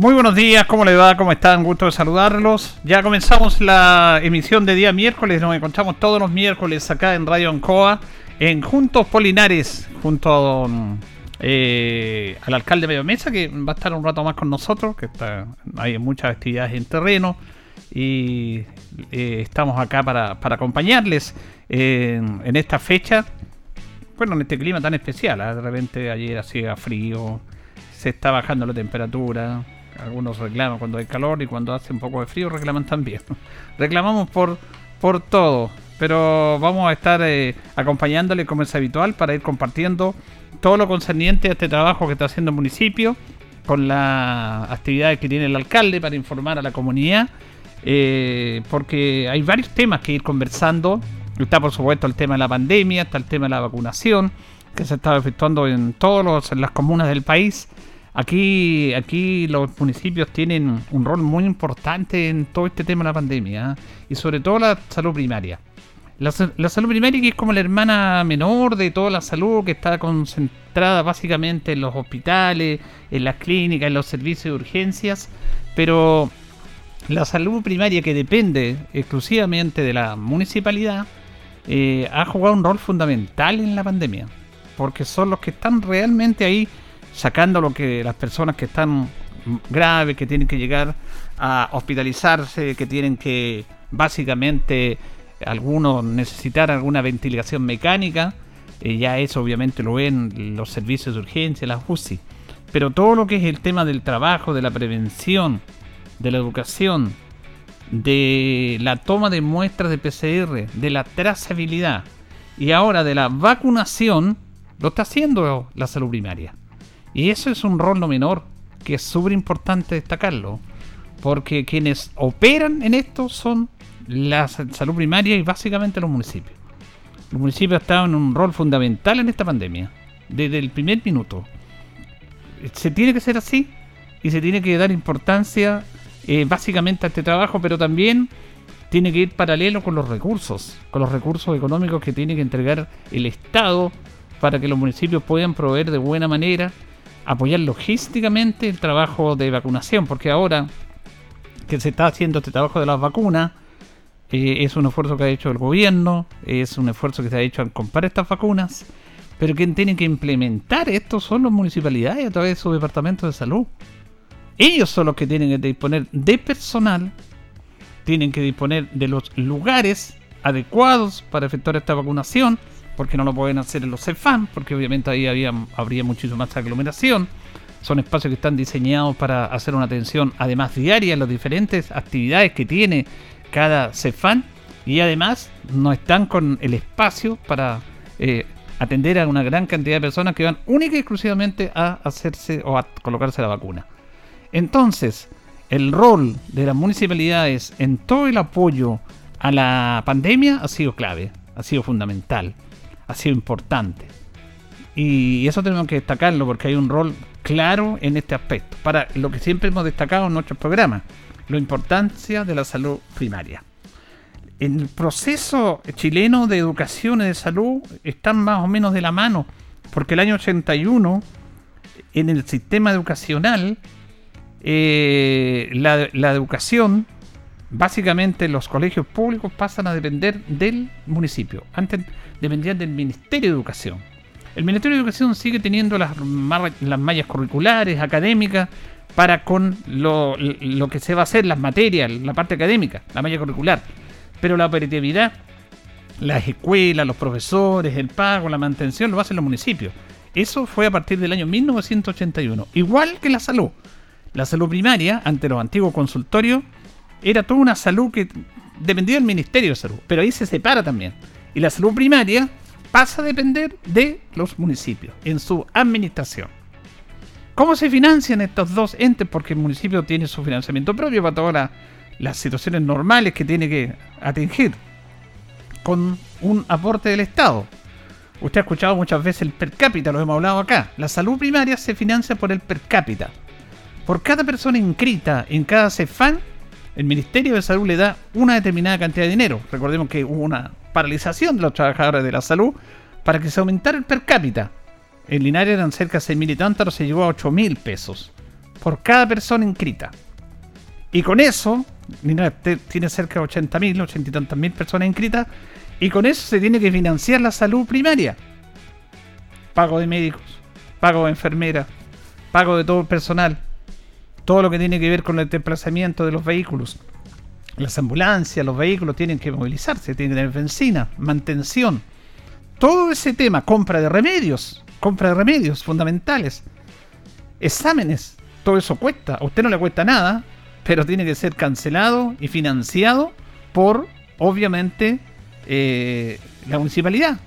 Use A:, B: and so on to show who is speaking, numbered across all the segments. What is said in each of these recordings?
A: Muy buenos días, ¿cómo le va? ¿Cómo están? Gusto de saludarlos. Ya comenzamos la emisión de día miércoles, nos encontramos todos los miércoles acá en Radio Ancoa, en Juntos Polinares, junto eh, al alcalde Medio Mesa, que va a estar un rato más con nosotros, que está, hay muchas actividades en terreno y eh, estamos acá para, acompañarles en esta fecha, bueno, en este clima tan especial, ¿eh? de repente ayer hacía frío, se está bajando la temperatura, algunos reclaman cuando hay calor y cuando hace un poco de frío reclaman también. Reclamamos por, por todo, pero vamos a estar eh, acompañándole como es habitual para ir compartiendo todo lo concerniente a este trabajo que está haciendo el municipio con las actividades que tiene el alcalde para informar a la comunidad. Eh, porque hay varios temas que ir conversando. Está por supuesto el tema de la pandemia, está el tema de la vacunación, que se está efectuando en todas las comunas del país. Aquí, aquí los municipios tienen un rol muy importante en todo este tema de la pandemia ¿eh? y sobre todo la salud primaria. La, salud primaria que es como la hermana menor de toda la salud que está concentrada básicamente en los hospitales, en las clínicas, en los servicios de urgencias, pero la salud primaria que depende exclusivamente de la municipalidad eh, ha jugado un rol fundamental en la pandemia, porque son los que están realmente ahí sacando lo que las personas que están graves, que tienen que llegar a hospitalizarse, que tienen que básicamente algunos necesitar alguna ventilación mecánica, eh, ya eso obviamente lo ven los servicios de urgencia, las UCI. Pero todo lo que es el tema del trabajo, de la prevención, de la educación, de la toma de muestras de PCR, de la trazabilidad y ahora de la vacunación, lo está haciendo la salud primaria. Y eso es un rol no menor, que es súper importante destacarlo, porque quienes operan en esto son la salud primaria y básicamente los municipios. Los municipios estado en un rol fundamental en esta pandemia, desde el primer minuto. Se tiene que ser así y se tiene que dar importancia eh, básicamente a este trabajo, pero también tiene que ir paralelo con los recursos, con los recursos económicos que tiene que entregar el Estado para que los municipios puedan proveer de buena manera apoyar logísticamente el trabajo de vacunación, porque ahora que se está haciendo este trabajo de las vacunas, eh, es un esfuerzo que ha hecho el gobierno, es un esfuerzo que se ha hecho al comprar estas vacunas, pero quien tiene que implementar esto son las municipalidades a través de su departamento de salud. Ellos son los que tienen que disponer de personal, tienen que disponer de los lugares adecuados para efectuar esta vacunación, porque no lo pueden hacer en los CEFAM, porque obviamente ahí habría muchísimo más aglomeración. Son espacios que están diseñados para hacer una atención, además diaria, en las diferentes actividades que tiene cada CEFAM. Y además no están con el espacio para eh, atender a una gran cantidad de personas que van única y exclusivamente a hacerse o a colocarse la vacuna. Entonces, el rol de las municipalidades en todo el apoyo a la pandemia ha sido clave, ha sido fundamental ha sido importante. Y eso tenemos que destacarlo porque hay un rol claro en este aspecto, para lo que siempre hemos destacado en nuestros programas, la importancia de la salud primaria. En el proceso chileno de educación y de salud están más o menos de la mano, porque el año 81, en el sistema educacional, eh, la, la educación básicamente los colegios públicos pasan a depender del municipio. Antes dependían del Ministerio de Educación. El Ministerio de Educación sigue teniendo las, las mallas curriculares, académicas, para con lo, que se va a hacer, las materias, la parte académica, la malla curricular. Pero la operatividad, las escuelas, los profesores, el pago, la mantención, lo hacen los municipios. Eso fue a partir del año 1981. Igual que la salud. La salud primaria, ante los antiguos consultorios, era toda una salud que dependía del Ministerio de Salud, pero ahí se separa también. Y la salud primaria pasa a depender de los municipios en su administración. ¿Cómo se financian estos dos entes? Porque el municipio tiene su financiamiento propio para todas las situaciones normales que tiene que atingir. con un aporte del Estado. Usted ha escuchado muchas veces el per cápita, lo hemos hablado acá. La salud primaria se financia por el per cápita. Por cada persona inscrita en cada CEFAN, el Ministerio de Salud le da una determinada cantidad de dinero. Recordemos que hubo una paralización de los trabajadores de la salud para que se aumentara el per cápita. En Linares eran cerca de 6.000 y tantos, se llegó a 8.000 pesos por cada persona inscrita. Y con eso, Linares tiene cerca de 80.000, 80 y tantas mil personas inscritas, y con eso se tiene que financiar la salud primaria. Pago de médicos, pago de enfermeras, pago de todo el personal, todo lo que tiene que ver con el desplazamiento de los vehículos. Las ambulancias, los vehículos tienen que movilizarse, tienen que tener benzina, mantención. Todo ese tema, compra de remedios, compra de remedios fundamentales, exámenes, todo eso cuesta. A usted no le cuesta nada, pero tiene que ser cancelado y financiado por, obviamente, eh, la municipalidad.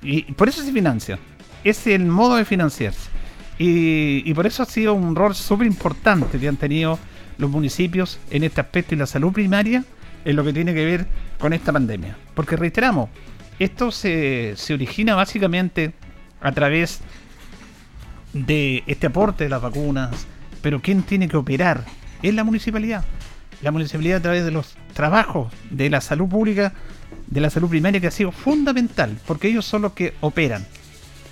A: Y por eso se financia. Es el modo de financiarse. Y, por eso ha sido un rol súper importante que han tenido los municipios en este aspecto y la salud primaria en lo que tiene que ver con esta pandemia. Porque reiteramos, esto se, se origina básicamente a través de este aporte de las vacunas, pero ¿quién tiene que operar? Es la municipalidad. La municipalidad a través de los trabajos de la salud pública, de la salud primaria, que ha sido fundamental, porque ellos son los que operan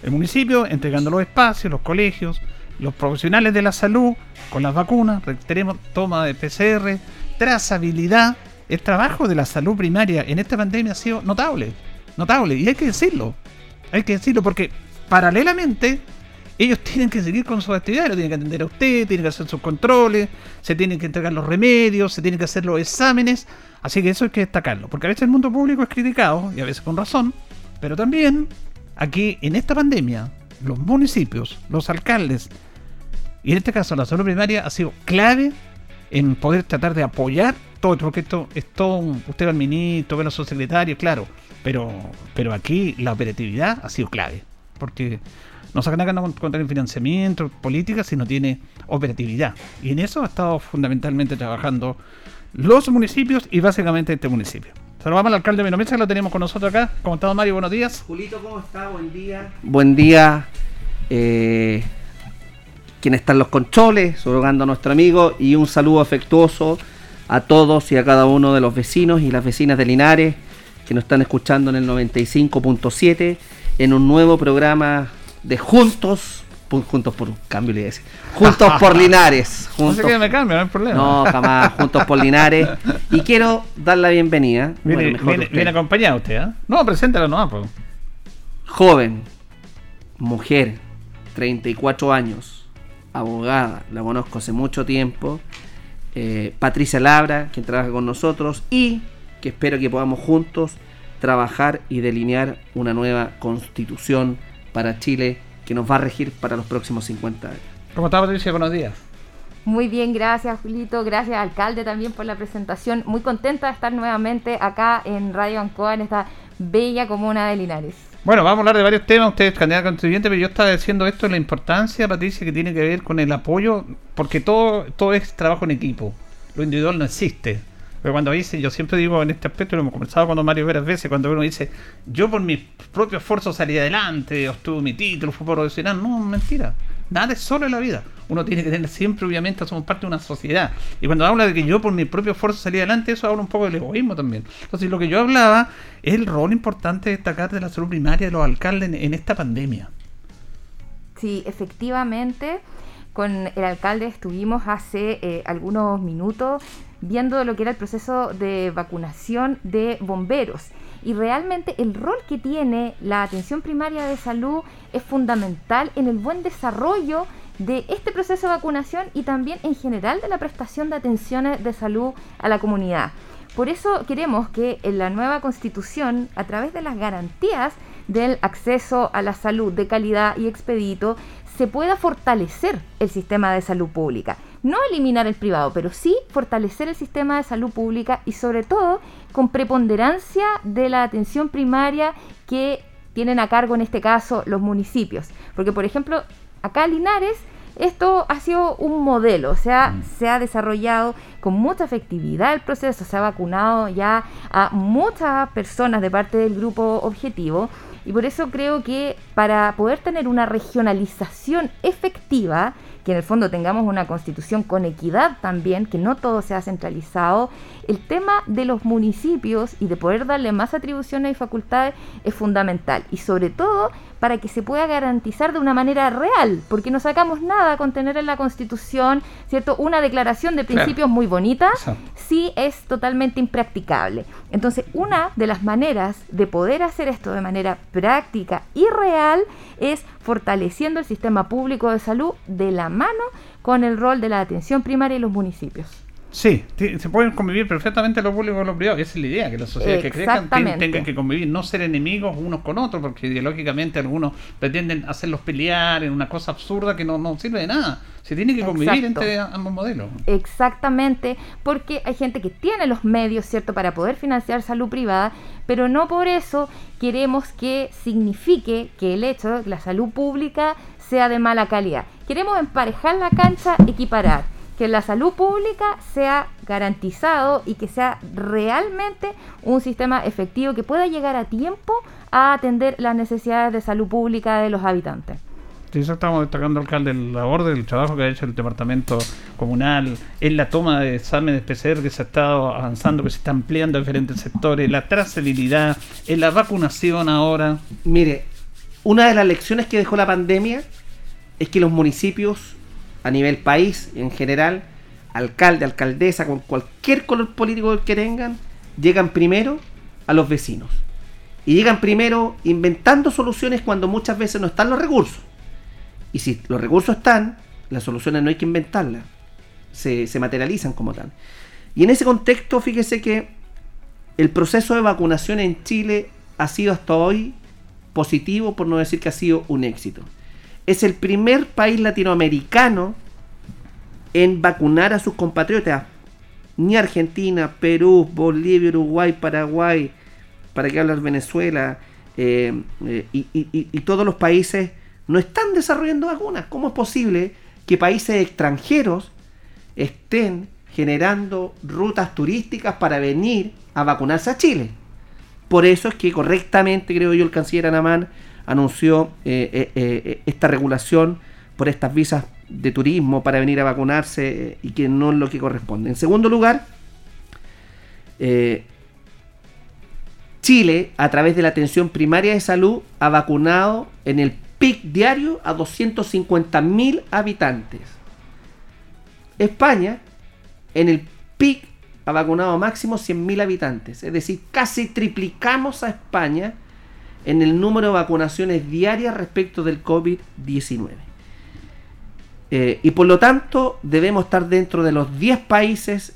A: el municipio entregando los espacios, los colegios, los profesionales de la salud con las vacunas, tenemos toma de PCR, trazabilidad. El trabajo de la salud primaria en esta pandemia ha sido notable, notable, y hay que decirlo, hay que decirlo porque paralelamente ellos tienen que seguir con sus actividades, lo tienen que atender a usted, tienen que hacer sus controles, se tienen que entregar los remedios, se tienen que hacer los exámenes, así que eso hay que destacarlo, porque a veces el mundo público es criticado, y a veces con razón, pero también aquí en esta pandemia, los municipios, los alcaldes, y en este caso la salud primaria ha sido clave en poder tratar de apoyar todo, porque esto es todo, usted ve al ministro, ve a los subsecretarios, claro, pero, pero aquí la operatividad ha sido clave, porque no sacan acá contra el financiamiento, política, si no tiene operatividad. Y en eso ha estado fundamentalmente trabajando los municipios y básicamente este municipio. Saludamos al alcalde de Menomesa, que lo tenemos con nosotros acá. ¿Cómo está, Mario? Buenos días.
B: Julito, ¿cómo está? Buen día. Buen día. Eh, quien están los controles, surrogando a nuestro amigo, y un saludo afectuoso a todos y a cada uno de los vecinos y las vecinas de Linares que nos están escuchando en el 95.7 en un nuevo programa de Juntos Juntos por cambio le Juntos por Linares.
A: Juntos, no sé me cambia, no hay problema.
B: No, jamás, Juntos por Linares. Y quiero dar la bienvenida.
A: Viene, viene, acompañado usted, ¿eh? No, preséntala no, pues.
B: Joven, mujer, 34 años, abogada, la conozco hace mucho tiempo. Eh, Patricia Labra, quien trabaja con nosotros y que espero que podamos juntos trabajar y delinear una nueva constitución para Chile que nos va a regir para los próximos 50 años.
A: ¿Cómo está Patricia? Buenos días.
C: Muy bien, gracias Julito, gracias alcalde también por la presentación. Muy contenta de estar nuevamente acá en Radio Ancoa, en esta bella comuna de Linares.
A: Bueno, vamos a hablar de varios temas, usted es candidata constituyente, pero yo estaba diciendo esto, la importancia, Patricia, que tiene que ver con el apoyo, porque todo, todo es trabajo en equipo, lo individual no existe. Pero cuando dice, yo siempre digo en este aspecto, lo hemos conversado con Mario varias veces, cuando uno dice, yo por mi propio esfuerzo salí adelante, obtuve mi título, fui profesional, no, mentira. Nada es solo en la vida. Uno tiene que tener siempre, obviamente, somos parte de una sociedad. Y cuando habla de que yo por mi propio esfuerzo salí adelante, eso habla un poco del egoísmo también. Entonces, lo que yo hablaba es el rol importante de destacar de la salud primaria de los alcaldes en, esta pandemia.
C: Sí, efectivamente, con el alcalde estuvimos hace eh, algunos minutos viendo lo que era el proceso de vacunación de bomberos. Y realmente el rol que tiene la atención primaria de salud es fundamental en el buen desarrollo de este proceso de vacunación y también en general de la prestación de atenciones de salud a la comunidad. Por eso queremos que en la nueva constitución, a través de las garantías del acceso a la salud de calidad y expedito, se pueda fortalecer el sistema de salud pública no eliminar el privado, pero sí fortalecer el sistema de salud pública y sobre todo con preponderancia de la atención primaria que tienen a cargo en este caso los municipios. Porque, por ejemplo, acá Linares esto ha sido un modelo, o sea,
A: Mm.
C: se ha desarrollado con mucha efectividad el proceso, se ha vacunado ya a muchas personas de parte del grupo objetivo y por eso creo que para poder tener una regionalización efectiva, que en el fondo tengamos una constitución con equidad también, que no todo sea centralizado, el tema de los municipios y de poder darle más atribuciones y facultades es fundamental. Y sobre todo para que se pueda garantizar de una manera real, porque no sacamos nada con tener en la constitución, ¿cierto? Una declaración de
A: Claro.
C: principios muy bonita,
A: Exacto.
C: sí es totalmente impracticable. Entonces, una de las maneras de poder hacer esto de manera práctica y real es fortaleciendo el sistema público de salud de la mano con el rol de la atención primaria y los municipios.
A: Sí, se pueden convivir perfectamente lo público y lo privado. Esa es la idea, que las sociedades que crezcan tengan que convivir, no ser enemigos unos con otros, porque ideológicamente algunos pretenden hacerlos pelear en una cosa absurda que no, no sirve de nada. Se tiene que convivir
C: Exacto.
A: entre ambos modelos.
C: Exactamente, porque hay gente que tiene los medios, ¿cierto?, para poder financiar salud privada, pero no por eso queremos que signifique que el hecho de que la salud pública sea de mala calidad. Queremos emparejar la cancha, equiparar, que la salud pública sea garantizado y que sea realmente un sistema efectivo que pueda llegar a tiempo a atender las necesidades de salud pública de los habitantes.
A: Sí, eso estamos destacando, alcalde, el labor del trabajo que ha hecho el departamento comunal, en la toma de exámenes PCR que se ha estado avanzando, que se está ampliando a diferentes sectores, la trazabilidad, en la vacunación ahora.
B: Mire, una de las lecciones que dejó la pandemia es que los municipios, a nivel país en general, alcalde, alcaldesa, con cualquier color político que tengan, llegan primero a los vecinos. Y llegan primero inventando soluciones cuando muchas veces no están los recursos. Y si los recursos están, las soluciones no hay que inventarlas. Se, se materializan como tal. Y en ese contexto, fíjese que el proceso de vacunación en Chile ha sido hasta hoy positivo, por no decir que ha sido un éxito. Es el primer país latinoamericano en vacunar a sus compatriotas. Ni Argentina, Perú, Bolivia, Uruguay, Paraguay, para qué hablar Venezuela, eh, eh, y, y- todos los países no están desarrollando vacunas. ¿Cómo es posible que países extranjeros estén generando rutas turísticas para venir a vacunarse a Chile? Por eso es que correctamente, creo yo, el canciller Anamán anunció eh, eh, eh, esta regulación por estas visas de turismo para venir a vacunarse y que no es lo que corresponde. En segundo lugar, Chile, a través de la atención primaria de salud, ha vacunado en el PIC diario a 250.000 habitantes. España, en el PIC, ha vacunado máximo 100.000 habitantes. Es decir, casi triplicamos a España en el número de vacunaciones diarias respecto del COVID-19. Eh, y por lo tanto, debemos estar dentro de los 10 países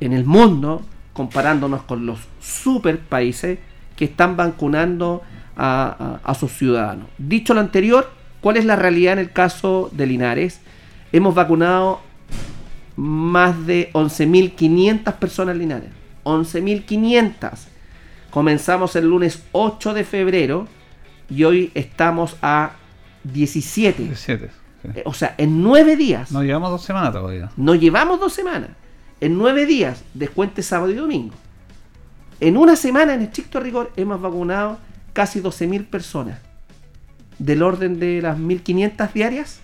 B: en el mundo, comparándonos con los super países que están vacunando a, sus ciudadanos. Dicho lo anterior, ¿cuál es la realidad en el caso de Linares? Hemos vacunado más de 11.500 personas en Linares. 11.500. Comenzamos el lunes 8 de febrero y hoy estamos a 17.
A: 17. sí.
B: Eh, O sea, en nueve días.
A: Nos llevamos dos semanas todavía.
B: Nos llevamos dos semanas. En nueve días, descuente sábado y domingo. En una semana, en estricto rigor, hemos vacunado casi 12.000 personas. Del orden de las 1.500 diarias.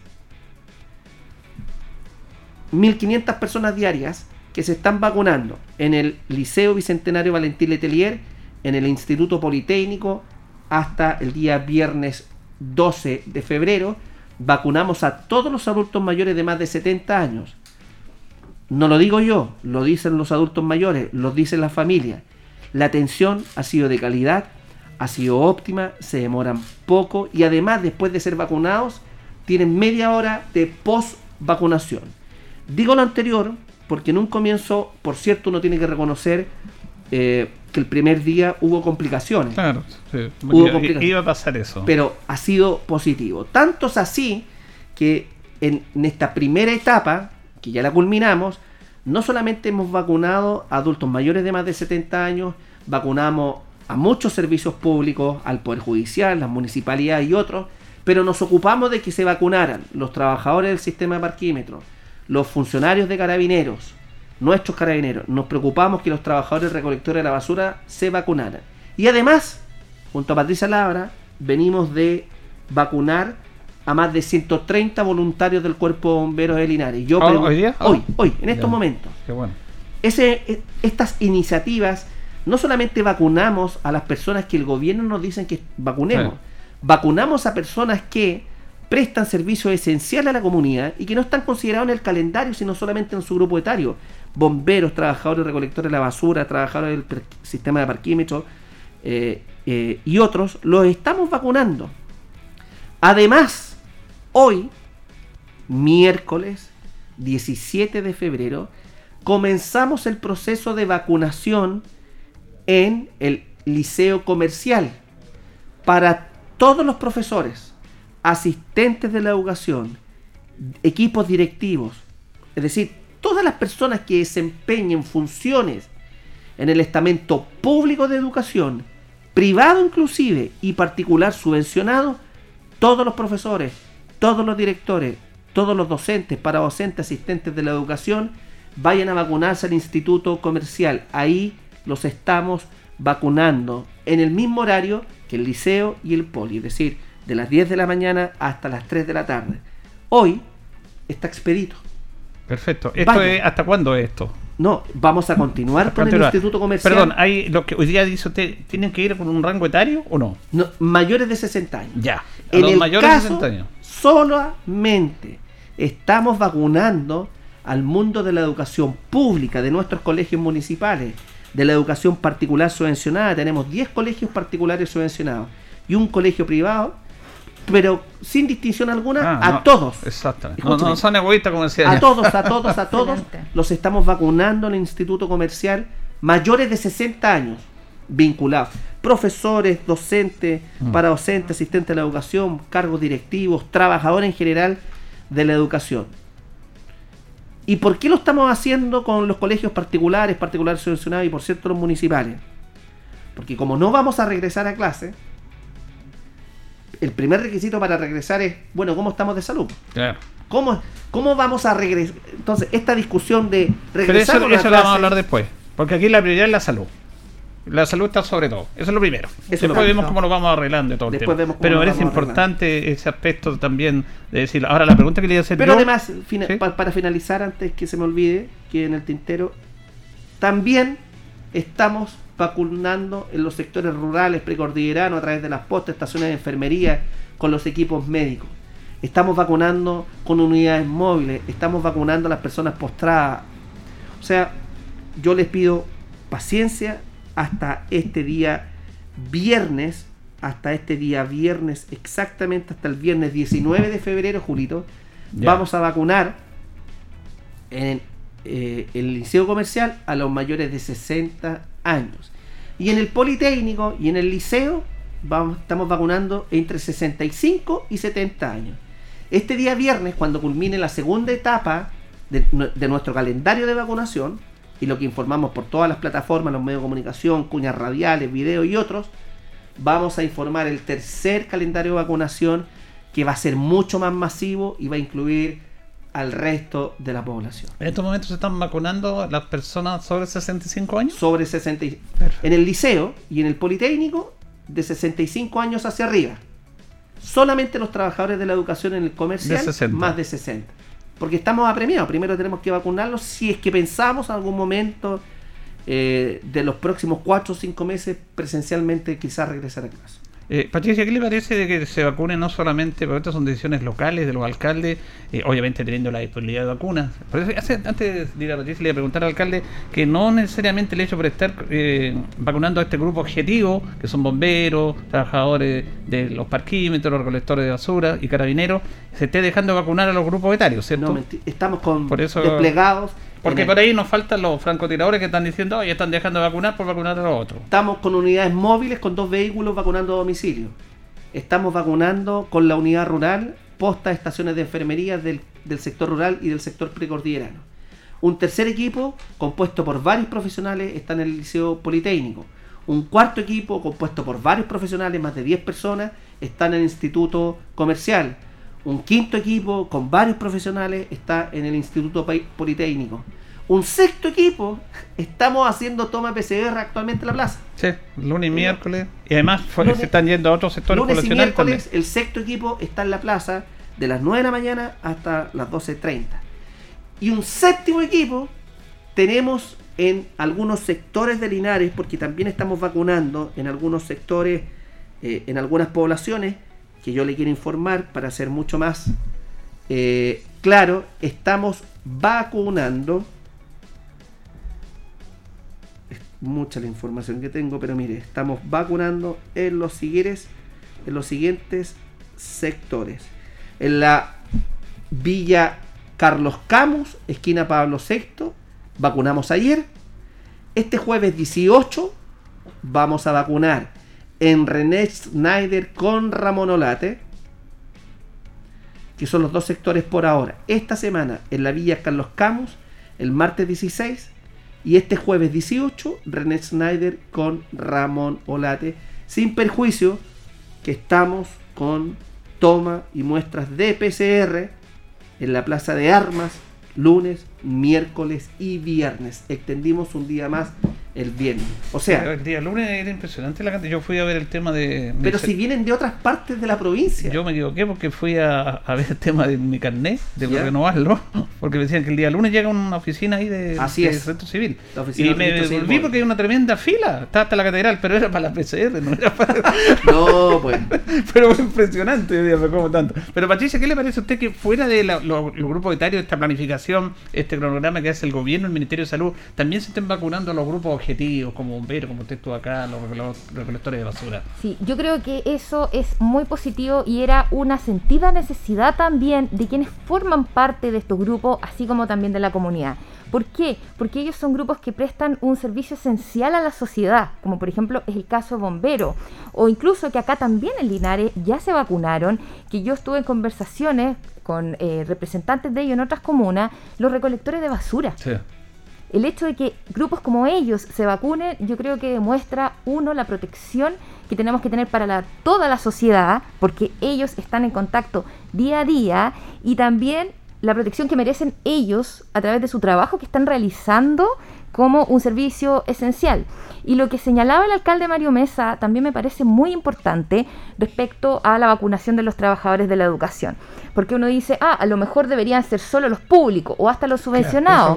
B: 1.500 personas diarias que se están vacunando en el Liceo Bicentenario Valentín Letelier, en el Instituto Politécnico, hasta el día viernes 12 de febrero. Vacunamos a todos los adultos mayores de más de 70 años. No lo digo yo, lo dicen los adultos mayores, lo dicen las familias. La atención ha sido de calidad, ha sido óptima, se demoran poco y además después de ser vacunados tienen media hora de post vacunación. Digo lo anterior porque en un comienzo, por cierto, uno tiene que reconocer eh, que el primer día hubo complicaciones
A: Claro, sí.
B: Hubo
A: I-
B: complicaciones.
A: iba a pasar eso.
B: pero ha sido positivo. Tanto es así que en, en esta primera etapa, que ya la culminamos, no solamente hemos vacunado a adultos mayores de más de 70 años, vacunamos a muchos servicios públicos, al Poder Judicial, las municipalidades y otros, Pero nos ocupamos de que se vacunaran los trabajadores del sistema de parquímetro, los funcionarios de carabineros, nuestros carabineros. Nos preocupamos que los trabajadores recolectores de la basura se vacunaran. Y además, junto a Patricia Labra, venimos de vacunar a más de 130 voluntarios del Cuerpo de Bomberos de Linares. Yo
A: ¿Ah,
B: pregun-
A: hoy día?
B: Hoy,
A: Ah.
B: hoy, en estos
A: Ya.
B: momentos.
A: Qué bueno.
B: Ese, e- estas iniciativas no solamente vacunamos a las personas que el gobierno nos dicen que vacunemos,
A: Sí.
B: vacunamos a personas que prestan servicio esencial a la comunidad y que no están considerados en el calendario, sino solamente en su grupo etario. Bomberos, trabajadores recolectores de la basura, trabajadores del sistema de parquímetro eh, eh, y otros, los estamos vacunando. Además, hoy, miércoles 17 de febrero, comenzamos el proceso de vacunación en el liceo comercial para todos los profesores, asistentes de la educación, equipos directivos, es decir, todas las personas que desempeñen funciones en el estamento público de educación, privado inclusive y particular subvencionado, todos los profesores, todos los directores, todos los docentes, para docentes, asistentes de la educación, vayan a vacunarse al instituto comercial. Ahí los estamos vacunando en el mismo horario que el liceo y el poli, es decir, de las 10 de la mañana hasta las 3 de la tarde. Hoy está expedito.
A: Perfecto. ¿Esto
B: Vaya.
A: es, ¿Hasta cuándo es esto?
B: No, vamos a continuar con el instituto comercial.
A: Perdón, hay lo que hoy día dice usted, ¿tienen que ir con un rango etario o no?
B: No, mayores de 60 años.
A: Ya. A
B: En
A: los
B: el
A: mayores de
B: caso,
A: 60 años.
B: solamente estamos vacunando al mundo de la educación pública, de nuestros colegios municipales, de la educación particular subvencionada. Tenemos 10 colegios particulares subvencionados y un colegio privado, pero sin distinción alguna,
A: Ah,
B: a
A: no,
B: todos.
A: Exactamente. No, son egoístas como decía.
B: A
A: ya.
B: todos, a todos, a todos
C: Excelente.
B: los estamos vacunando en el Instituto Comercial mayores de 60 años vinculados. Profesores, docentes,
A: Mm.
B: paradocentes, asistentes de la educación, cargos directivos, trabajadores en general de la educación. ¿Y por qué lo estamos haciendo con los colegios particulares, particulares subvencionados y por cierto los municipales? Porque como no vamos a regresar a clase, el primer requisito para regresar es, bueno, ¿cómo estamos de salud?
A: Claro.
B: ¿Cómo, ¿Cómo vamos a regresar? Entonces, esta discusión de
A: Pero
B: regresar
A: eso,
B: a una
A: eso lo vamos a hablar después. Porque aquí la prioridad es la salud. La salud está sobre todo. Eso es lo primero.
B: es
A: Después vemos cómo lo vamos arreglando todo el
B: Después
A: tema.
B: vemos cómo
A: Pero
B: lo
A: me parece
B: vamos
A: importante ese aspecto también de decir. Ahora, la pregunta que le iba a hacer
B: Pero
A: yo-
B: además, fina-
A: ¿Sí?
B: pa- para finalizar, antes que se me olvide, que en el tintero, también estamos vacunando en los sectores rurales, precordilleranos, a través de las postas, estaciones de enfermería, con los equipos médicos. Estamos vacunando con unidades móviles, estamos vacunando a las personas postradas. O sea, yo les pido paciencia hasta este día viernes, hasta este día viernes, exactamente hasta el viernes 19 de febrero, Julito, vamos a vacunar en eh, el liceo comercial a los mayores de 60 años. Y en el Politécnico y en el liceo vamos, estamos vacunando entre 65 y 70 años. Este día viernes, cuando culmine la segunda etapa de, de nuestro calendario de vacunación, y lo que informamos por todas las plataformas, los medios de comunicación, cuñas radiales, videos y otros, vamos a informar el tercer calendario de vacunación que va a ser mucho más masivo y va a incluir al resto de la población.
A: En estos momentos se están vacunando las personas sobre 65 años.
B: Sobre 60 y-
A: Perfecto.
B: en el liceo y en el politécnico de 65 años hacia arriba. Solamente los trabajadores de la educación en el comercial
A: De 60.
B: más de 60. Porque estamos apremiados. Primero tenemos que vacunarlos si es que pensamos en algún momento eh, de los próximos 4 o 5 meses presencialmente quizás regresar a clase.
A: Eh, Patricia, ¿qué le parece de que se vacunen no solamente, porque estas son decisiones locales de los alcaldes, eh, obviamente teniendo la disponibilidad de vacunas? Por eso, hace- antes de ir a Patricia, le iba a preguntar al alcalde que no necesariamente el hecho por estar eh, vacunando a este grupo objetivo, que son bomberos, trabajadores de los parquímetros, los recolectores de basura y carabineros, se esté dejando vacunar a los grupos etarios, ¿cierto?
B: No, estamos con
A: Por eso-
B: desplegados.
A: Porque por ahí nos faltan los francotiradores que están diciendo, oye, están dejando de vacunar por vacunar a los otros.
B: Estamos con unidades móviles con dos vehículos vacunando a domicilio. Estamos vacunando con la unidad rural, postas, estaciones de enfermería del, del sector rural y del sector precordillerano. Un tercer equipo compuesto por varios profesionales está en el Liceo Politécnico. Un cuarto equipo compuesto por varios profesionales, más de 10 personas, está en el Instituto Comercial. Un quinto equipo con varios profesionales está en el Instituto Politécnico. Un sexto equipo, estamos haciendo toma PCR actualmente en la plaza.
A: Sí, lunes y miércoles. Y además se están yendo a otros sectores
B: lunes y miércoles, el sexto equipo está en la plaza de las 9 de la mañana hasta las 12.30. Y un séptimo equipo tenemos en algunos sectores de Linares, porque también estamos vacunando en algunos sectores, eh, en algunas poblaciones, que yo le quiero informar para ser mucho más eh, claro, estamos vacunando. Es mucha la información que tengo, pero mire, estamos vacunando en los siguientes, en los siguientes sectores. En la Villa Carlos Camus, esquina Pablo VI, vacunamos ayer. Este jueves 18 vamos a vacunar en René Schneider con Ramón Olate, que son los dos sectores por ahora. Esta semana en la Villa Carlos Camus, el martes 16, y este jueves 18, René Schneider con Ramón Olate, sin perjuicio que estamos con toma y muestras de PCR en la Plaza de Armas lunes, miércoles y viernes. Extendimos un día más el viernes. O sea,
A: el día lunes era impresionante la cantidad. Yo fui a ver el tema de.
B: Pero si vienen de otras partes de la provincia.
A: Yo me equivoqué porque fui a, ver el tema de mi carnet, de renovarlo, porque me decían que el día lunes llega una oficina ahí de,
B: Así
A: es.
B: centro
A: civil. y me devolví porque hay una tremenda fila. Está hasta la catedral, pero era para la PCR, no era para.
B: no, pues.
A: pero fue impresionante, me como tanto. Pero Patricia, ¿qué le parece a usted que fuera de los grupos etarios, esta planificación, este cronograma que hace el gobierno, el Ministerio de Salud, también se estén vacunando a los grupos objetivos, como bomberos, como usted acá, los recolectores de basura.
C: Sí, yo creo que eso es muy positivo y era una sentida necesidad también de quienes forman parte de estos grupos, así como también de la comunidad. ¿Por qué? Porque ellos son grupos que prestan un servicio esencial a la sociedad, como por ejemplo es el caso bombero, o incluso que acá también en Linares ya se vacunaron, que yo estuve en conversaciones con eh, representantes de ellos en otras comunas, los recolectores de basura. Sí el hecho de que grupos como ellos se vacunen, yo creo que demuestra, uno, la protección que tenemos que tener para toda la sociedad, porque ellos están en contacto día a día, y también la protección que merecen ellos a través de su trabajo que están realizando como un servicio esencial. Y lo que señalaba el alcalde Mario Mesa también me parece muy importante respecto a la vacunación de los trabajadores de la educación. Porque uno dice, ah, a lo mejor deberían ser solo los públicos o hasta los subvencionados.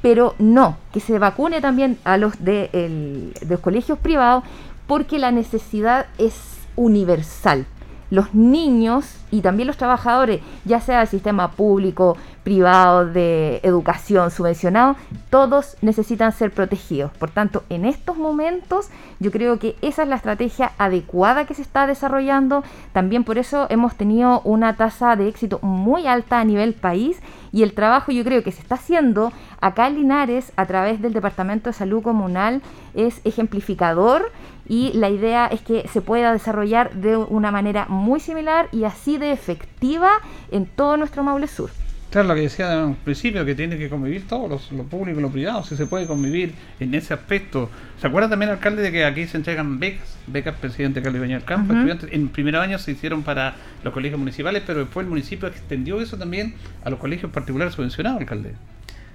C: pero no, que se vacune también a los de, de los colegios privados porque la necesidad es universal los niños y también los trabajadores, ya sea del sistema público, privado, de educación subvencionado, todos necesitan ser protegidos. Por tanto, en estos momentos yo creo que esa es la estrategia adecuada que se está desarrollando. También por eso hemos tenido una tasa de éxito muy alta a nivel país y el trabajo yo creo que se está haciendo acá en Linares a través del Departamento de Salud Comunal es ejemplificador y la idea es que se pueda desarrollar de una manera muy similar y así de efectiva en todo nuestro Maule Sur.
A: Claro, lo que decía en un principio, que tiene que convivir todos, los, lo público y lo privado, si se puede convivir en ese aspecto. ¿Se acuerda también, alcalde, de que aquí se entregan becas, becas presidente Carlos Ibañez del Campo? Estudiantes, en primer año se hicieron para los colegios municipales, pero después el municipio extendió eso también a los colegios particulares subvencionados, alcalde.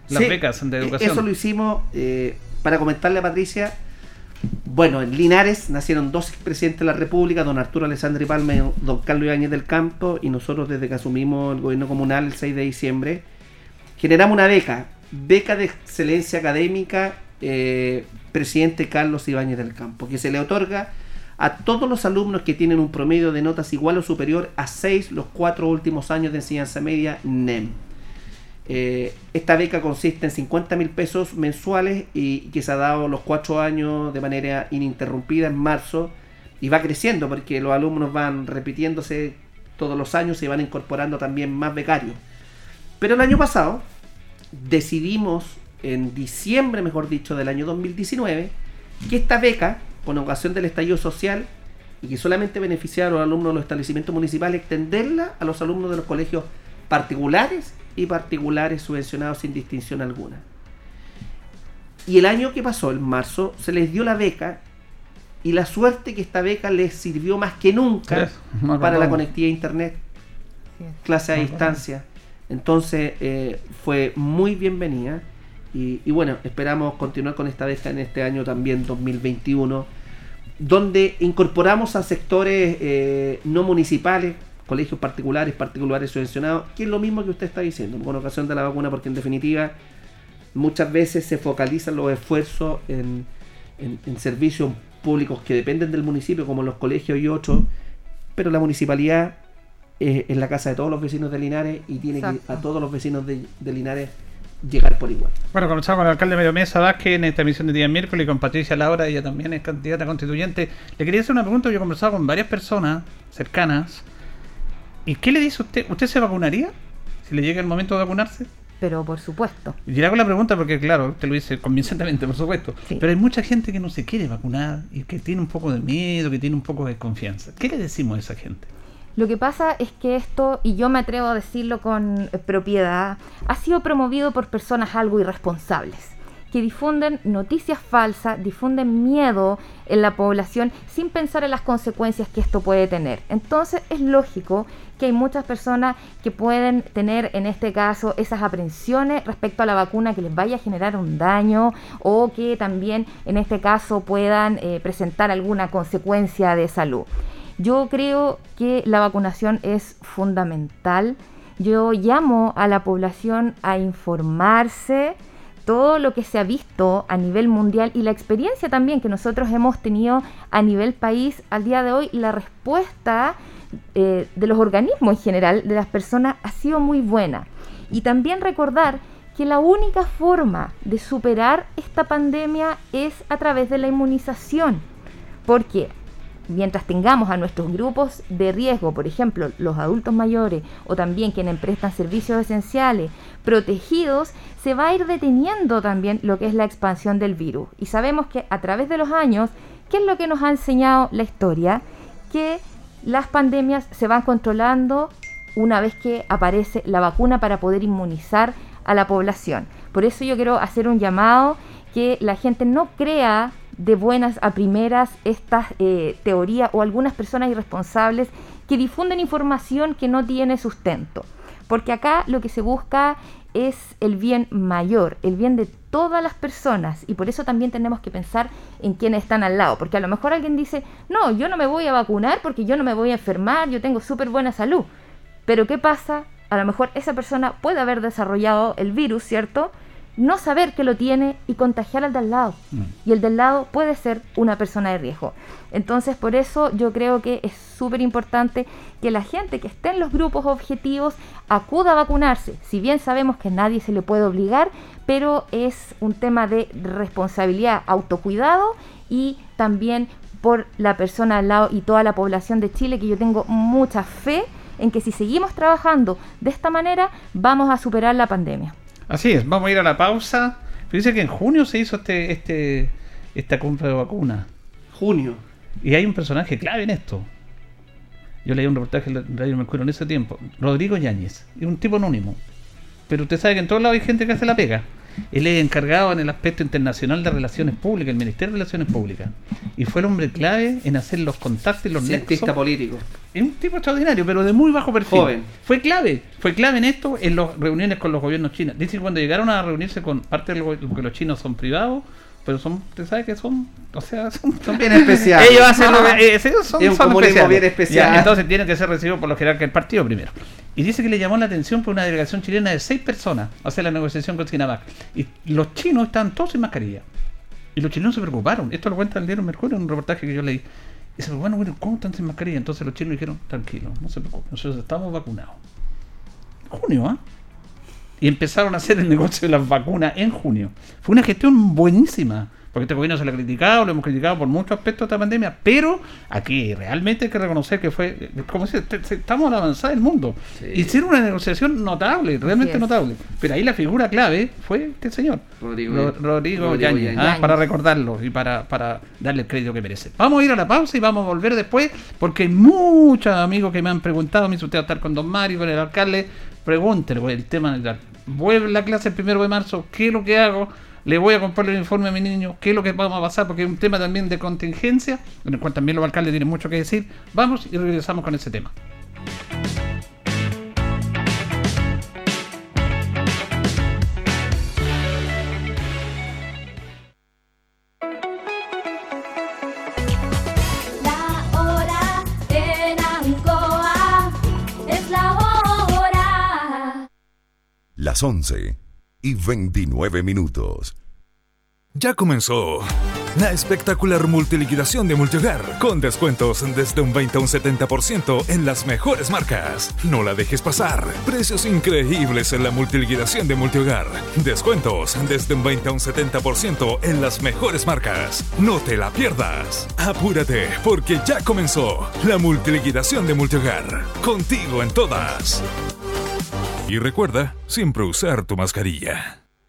B: Las becas de educación. Eso lo hicimos eh, para comentarle a Patricia bueno, en Linares nacieron dos presidentes de la República, don Arturo Alessandri Palma y don Carlos Ibáñez del Campo, y nosotros desde que asumimos el gobierno comunal el 6 de diciembre, generamos una beca, beca de excelencia académica, eh, presidente Carlos Ibáñez del Campo, que se le otorga a todos los alumnos que tienen un promedio de notas igual o superior a 6 los cuatro últimos años de enseñanza media NEM. Eh, esta beca consiste en 50 mil pesos mensuales y que se ha dado los cuatro años de manera ininterrumpida en marzo y va creciendo porque los alumnos van repitiéndose todos los años y van incorporando también más becarios. Pero el año pasado decidimos, en diciembre mejor dicho del año 2019, que esta beca, con ocasión del estallido social y que solamente beneficiaba a los alumnos de los establecimientos municipales, extenderla a los alumnos de los colegios particulares y particulares subvencionados sin distinción alguna. Y el año que pasó, en marzo, se les dio la beca y la suerte que esta beca les sirvió más que nunca
A: Sí,
B: para la conectividad a internet, clase a distancia. Entonces eh, fue muy bienvenida y, y bueno, esperamos continuar con esta beca en este año también 2021, donde incorporamos a sectores eh, no municipales, colegios particulares, particulares subvencionados, que es lo mismo que usted está diciendo con ocasión de la vacuna, porque en definitiva muchas veces se focalizan los esfuerzos en, en- en servicios públicos que dependen del municipio, como los colegios y otros, pero la municipalidad eh, es la casa de todos los vecinos de Linares y tiene que a todos los vecinos de, de Linares llegar por igual.
A: Bueno, comenzamos con el alcalde Medio Mesa Vázquez en esta emisión de día miércoles y con Patricia Laura, ella también es candidata constituyente. Le quería hacer una pregunta, yo he conversado con varias personas cercanas. ¿Y qué le dice usted? ¿Usted se vacunaría? Si le llega el momento de vacunarse.
C: Pero por supuesto.
A: Y le hago la pregunta porque, claro, usted lo dice convincentemente, por supuesto.
C: Sí.
A: Pero hay mucha gente que no se quiere vacunar y que tiene un poco de miedo, que tiene un poco de confianza. ¿Qué le decimos a esa gente?
C: Lo que pasa es que esto, y yo me atrevo a decirlo con eh, propiedad, ha sido promovido por personas algo irresponsables, que difunden noticias falsas, difunden miedo en la población sin pensar en las consecuencias que esto puede tener. Entonces es lógico que hay muchas personas que pueden tener en este caso esas aprensiones respecto a la vacuna que les vaya a generar un daño o que también en este caso puedan eh, presentar alguna consecuencia de salud. Yo creo que la vacunación es fundamental. Yo llamo a la población a informarse todo lo que se ha visto a nivel mundial y la experiencia también que nosotros hemos tenido a nivel país al día de hoy, la respuesta eh, de los organismos en general, de las personas, ha sido muy buena. Y también recordar que la única forma de superar esta pandemia es a través de la inmunización. Porque mientras tengamos a nuestros grupos de riesgo, por ejemplo, los adultos mayores o también quienes prestan servicios esenciales, protegidos, se va a ir deteniendo también lo que es la expansión del virus. Y sabemos que a través de los años, ¿qué es lo que nos ha enseñado la historia? Que las pandemias se van controlando una vez que aparece la vacuna para poder inmunizar a la población. Por eso yo quiero hacer un llamado que la gente no crea de buenas a primeras estas eh, teorías o algunas personas irresponsables que difunden información que no tiene sustento. Porque acá lo que se busca es el bien mayor, el bien de todas las personas y por eso también tenemos que pensar en quienes están al lado, porque a lo mejor alguien dice, no, yo no me voy a vacunar porque yo no me voy a enfermar, yo tengo súper buena salud. Pero ¿qué pasa? A lo mejor esa persona puede haber desarrollado el virus, ¿cierto? No saber que lo tiene y contagiar al del lado. Y el del lado puede ser una persona de riesgo. Entonces, por eso yo creo que es súper importante que la gente que esté en los grupos objetivos acuda a vacunarse. Si bien sabemos que nadie se le puede obligar, pero es un tema de responsabilidad, autocuidado y también por la persona al lado y toda la población de Chile, que yo tengo mucha fe en que si seguimos trabajando de esta manera, vamos a superar la pandemia.
A: Así es, vamos a ir a la pausa. Dice que en junio se hizo este, este, esta compra de vacunas.
B: Junio.
A: Y hay un personaje clave en esto. Yo leí un reportaje en Radio Mercurio en ese tiempo. Rodrigo Yáñez. Es un tipo anónimo. Pero usted sabe que en todos lados hay gente que hace la pega. Él es encargado en el aspecto internacional de relaciones públicas, el Ministerio de Relaciones Públicas. Y fue el hombre clave en hacer los contactos y los
B: Cientista
A: nexos.
B: político.
A: Es un tipo extraordinario, pero de muy bajo perfil.
B: Joven.
A: Fue clave, fue clave en esto en las reuniones con los gobiernos chinos. Dice que cuando llegaron a reunirse con parte del gobierno, porque los chinos son privados, pero son, usted sabe que son, o sea, son,
B: Son bien especiales.
A: Ellos hacen lo que- eh, ellos son,
B: Es un
A: son especiales.
B: bien especial.
A: Ya, entonces tienen que ser recibidos por lo general que el partido primero. Y dice que le llamó la atención por una delegación chilena de seis personas hacer la negociación con Sinabac. Y los chinos estaban todos sin mascarilla. Y los chilenos se preocuparon. Esto lo cuenta el diario Mercurio en un reportaje que yo leí. Y dice, bueno, bueno, ¿cómo están sin mascarilla? Entonces los chinos dijeron, tranquilo, no se preocupen, nosotros estamos vacunados. Junio, ¿ah? Y empezaron a hacer el negocio de las vacunas en junio. Fue una gestión buenísima. Porque este gobierno se le ha criticado, lo hemos criticado por muchos aspectos de esta pandemia, pero aquí realmente hay que reconocer que fue, como se- estamos a la avanzada del mundo.
B: Sí.
A: Hicieron una negociación notable, realmente notable. Pero ahí la figura clave fue este señor.
B: Rodrigo-
A: Ro- Rodrigo,
B: Rodrigo
A: ah, para recordarlo y para, para darle el crédito que merece. Vamos a ir a la pausa y vamos a volver después, porque hay muchos amigos que me han preguntado, me dice usted va a estar con Don Mario, con el alcalde, pregúntele pues, el tema del vuelve la clase el primero de marzo, ¿qué es lo que hago? Le voy a comprar el uniforme a mi niño, qué es lo que vamos a pasar, porque es un tema también de contingencia, en el cual también los alcaldes tienen mucho que decir. Vamos y regresamos con ese tema.
D: Las 11 y 29 minutos.
E: Ya comenzó la espectacular multiliquidación de Multihogar con descuentos desde un 20 a un 70% en las mejores marcas. No la dejes pasar. Precios increíbles en la multiliquidación de Multihogar. Descuentos desde un 20 a un 70% en las mejores marcas. No te la pierdas. Apúrate porque ya comenzó la multiliquidación de Multihogar. Contigo en todas. Y recuerda siempre usar tu mascarilla.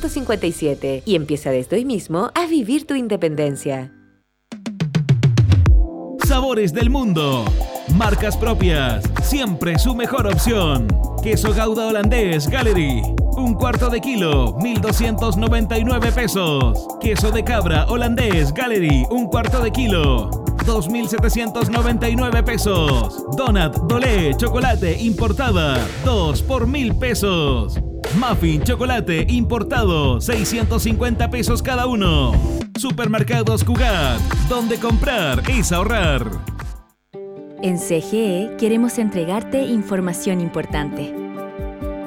F: 157 y empieza desde hoy mismo a vivir tu independencia.
G: Sabores del mundo. Marcas propias. Siempre su mejor opción. Queso Gouda holandés Gallery. Un cuarto de kilo, 1,299 pesos. Queso de cabra holandés Gallery. Un cuarto de kilo, 2,799 pesos. Donut Dolé Chocolate importada. 2 por 1,000 pesos. Muffin chocolate importado, 650 pesos cada uno. Supermercados Cugat, donde comprar es ahorrar.
H: En CGE queremos entregarte información importante.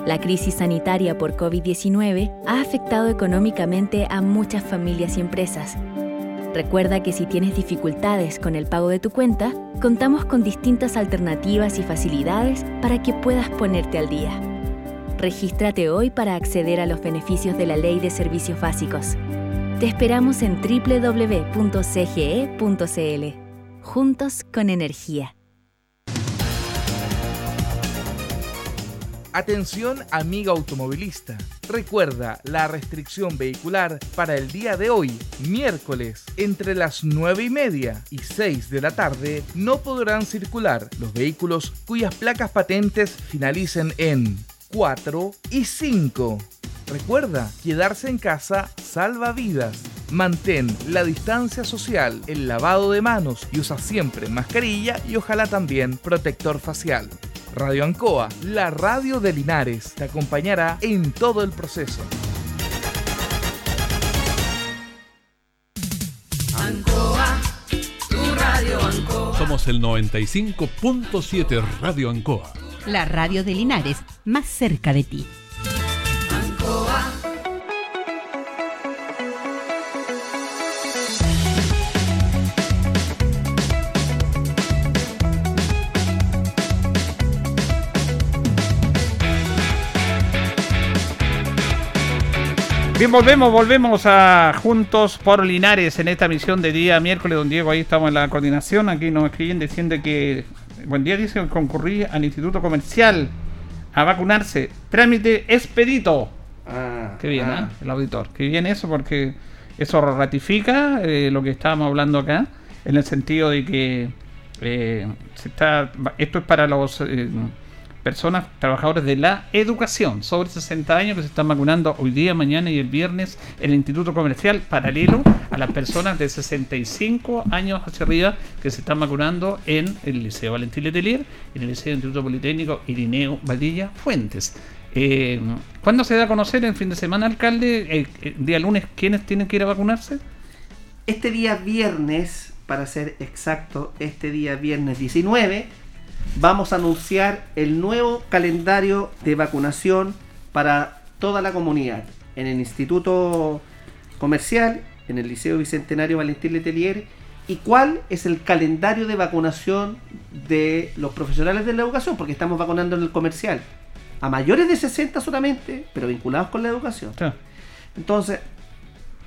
H: La crisis sanitaria por COVID-19 ha afectado económicamente a muchas familias y empresas. Recuerda que si tienes dificultades con el pago de tu cuenta, contamos con distintas alternativas y facilidades para que puedas ponerte al día. Regístrate hoy para acceder a los beneficios de la Ley de Servicios Básicos. Te esperamos en www.cge.cl. Juntos con energía.
I: Atención amiga automovilista. Recuerda la restricción vehicular para el día de hoy, miércoles, entre las 9 y media y 6 de la tarde, no podrán circular los vehículos cuyas placas patentes finalicen en 4 y 5. Recuerda, quedarse en casa salva vidas. Mantén la distancia social, el lavado de manos y usa siempre mascarilla y ojalá también protector facial. Radio Ancoa, la radio de Linares, te acompañará en todo el proceso.
J: Ancoa, tu radio Ancoa.
K: Somos el 95.7 Radio Ancoa
L: la radio de Linares, más cerca de ti.
A: Bien, volvemos, volvemos a Juntos por Linares en esta misión de día miércoles, don Diego, ahí estamos en la coordinación, aquí nos escriben diciendo que buen día, dice, concurrí al Instituto Comercial a vacunarse. Trámite expedito. Ah, Qué bien, ah. ¿eh? El auditor. Qué bien eso porque eso ratifica eh, lo que estábamos hablando acá, en el sentido de que eh, se está, esto es para los personas, trabajadores de la educación, sobre 60 años que se están vacunando hoy día, mañana y el viernes en el Instituto Comercial, paralelo a las personas de 65 años hacia arriba que se están vacunando en el Liceo Valentín Letelier, en el Liceo Instituto Politécnico Irineo Vadilla Fuentes. Eh, ¿Cuándo se da a conocer el fin de semana, alcalde? El, eh, día lunes, ¿quiénes tienen que ir a vacunarse?
B: Este día viernes, para ser exacto, este día viernes 19, vamos a anunciar el nuevo calendario de vacunación para toda la comunidad. En el Instituto Comercial, en el Liceo Bicentenario Valentín Letelier. Y cuál es el calendario de vacunación de los profesionales de la educación, porque estamos vacunando en el comercial. A mayores de 60 solamente, pero vinculados con la educación. Entonces,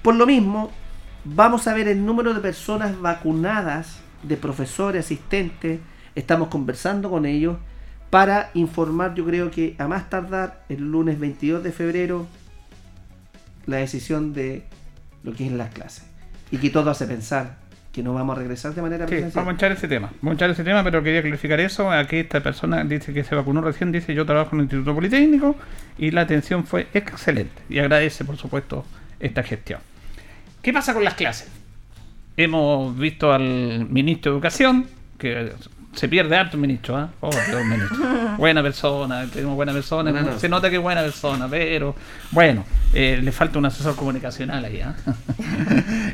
B: Por lo mismo, vamos a ver el número de personas vacunadas, de profesores, asistentes, estamos conversando con ellos para informar, yo creo que a más tardar el lunes 22 de febrero, la decisión de lo que es las clases. Y que todo hace pensar que no vamos a regresar de manera
A: Sí,
B: presencial.
A: vamos a echar ese tema. Vamos a echar ese tema, pero quería clarificar eso. Aquí esta persona dice que se vacunó recién, dice yo trabajo en el Instituto Politécnico y la atención fue excelente. Y agradece, por supuesto, esta gestión. ¿Qué pasa con las clases? Hemos visto al ministro de Educación, que se pierde harto el ministro, ¿ah? Oh, Dios, ministro. Buena persona, tenemos buena persona,
B: No, no.
A: se nota que es buena persona, pero bueno, eh, le falta un asesor comunicacional ahí, ¿ah?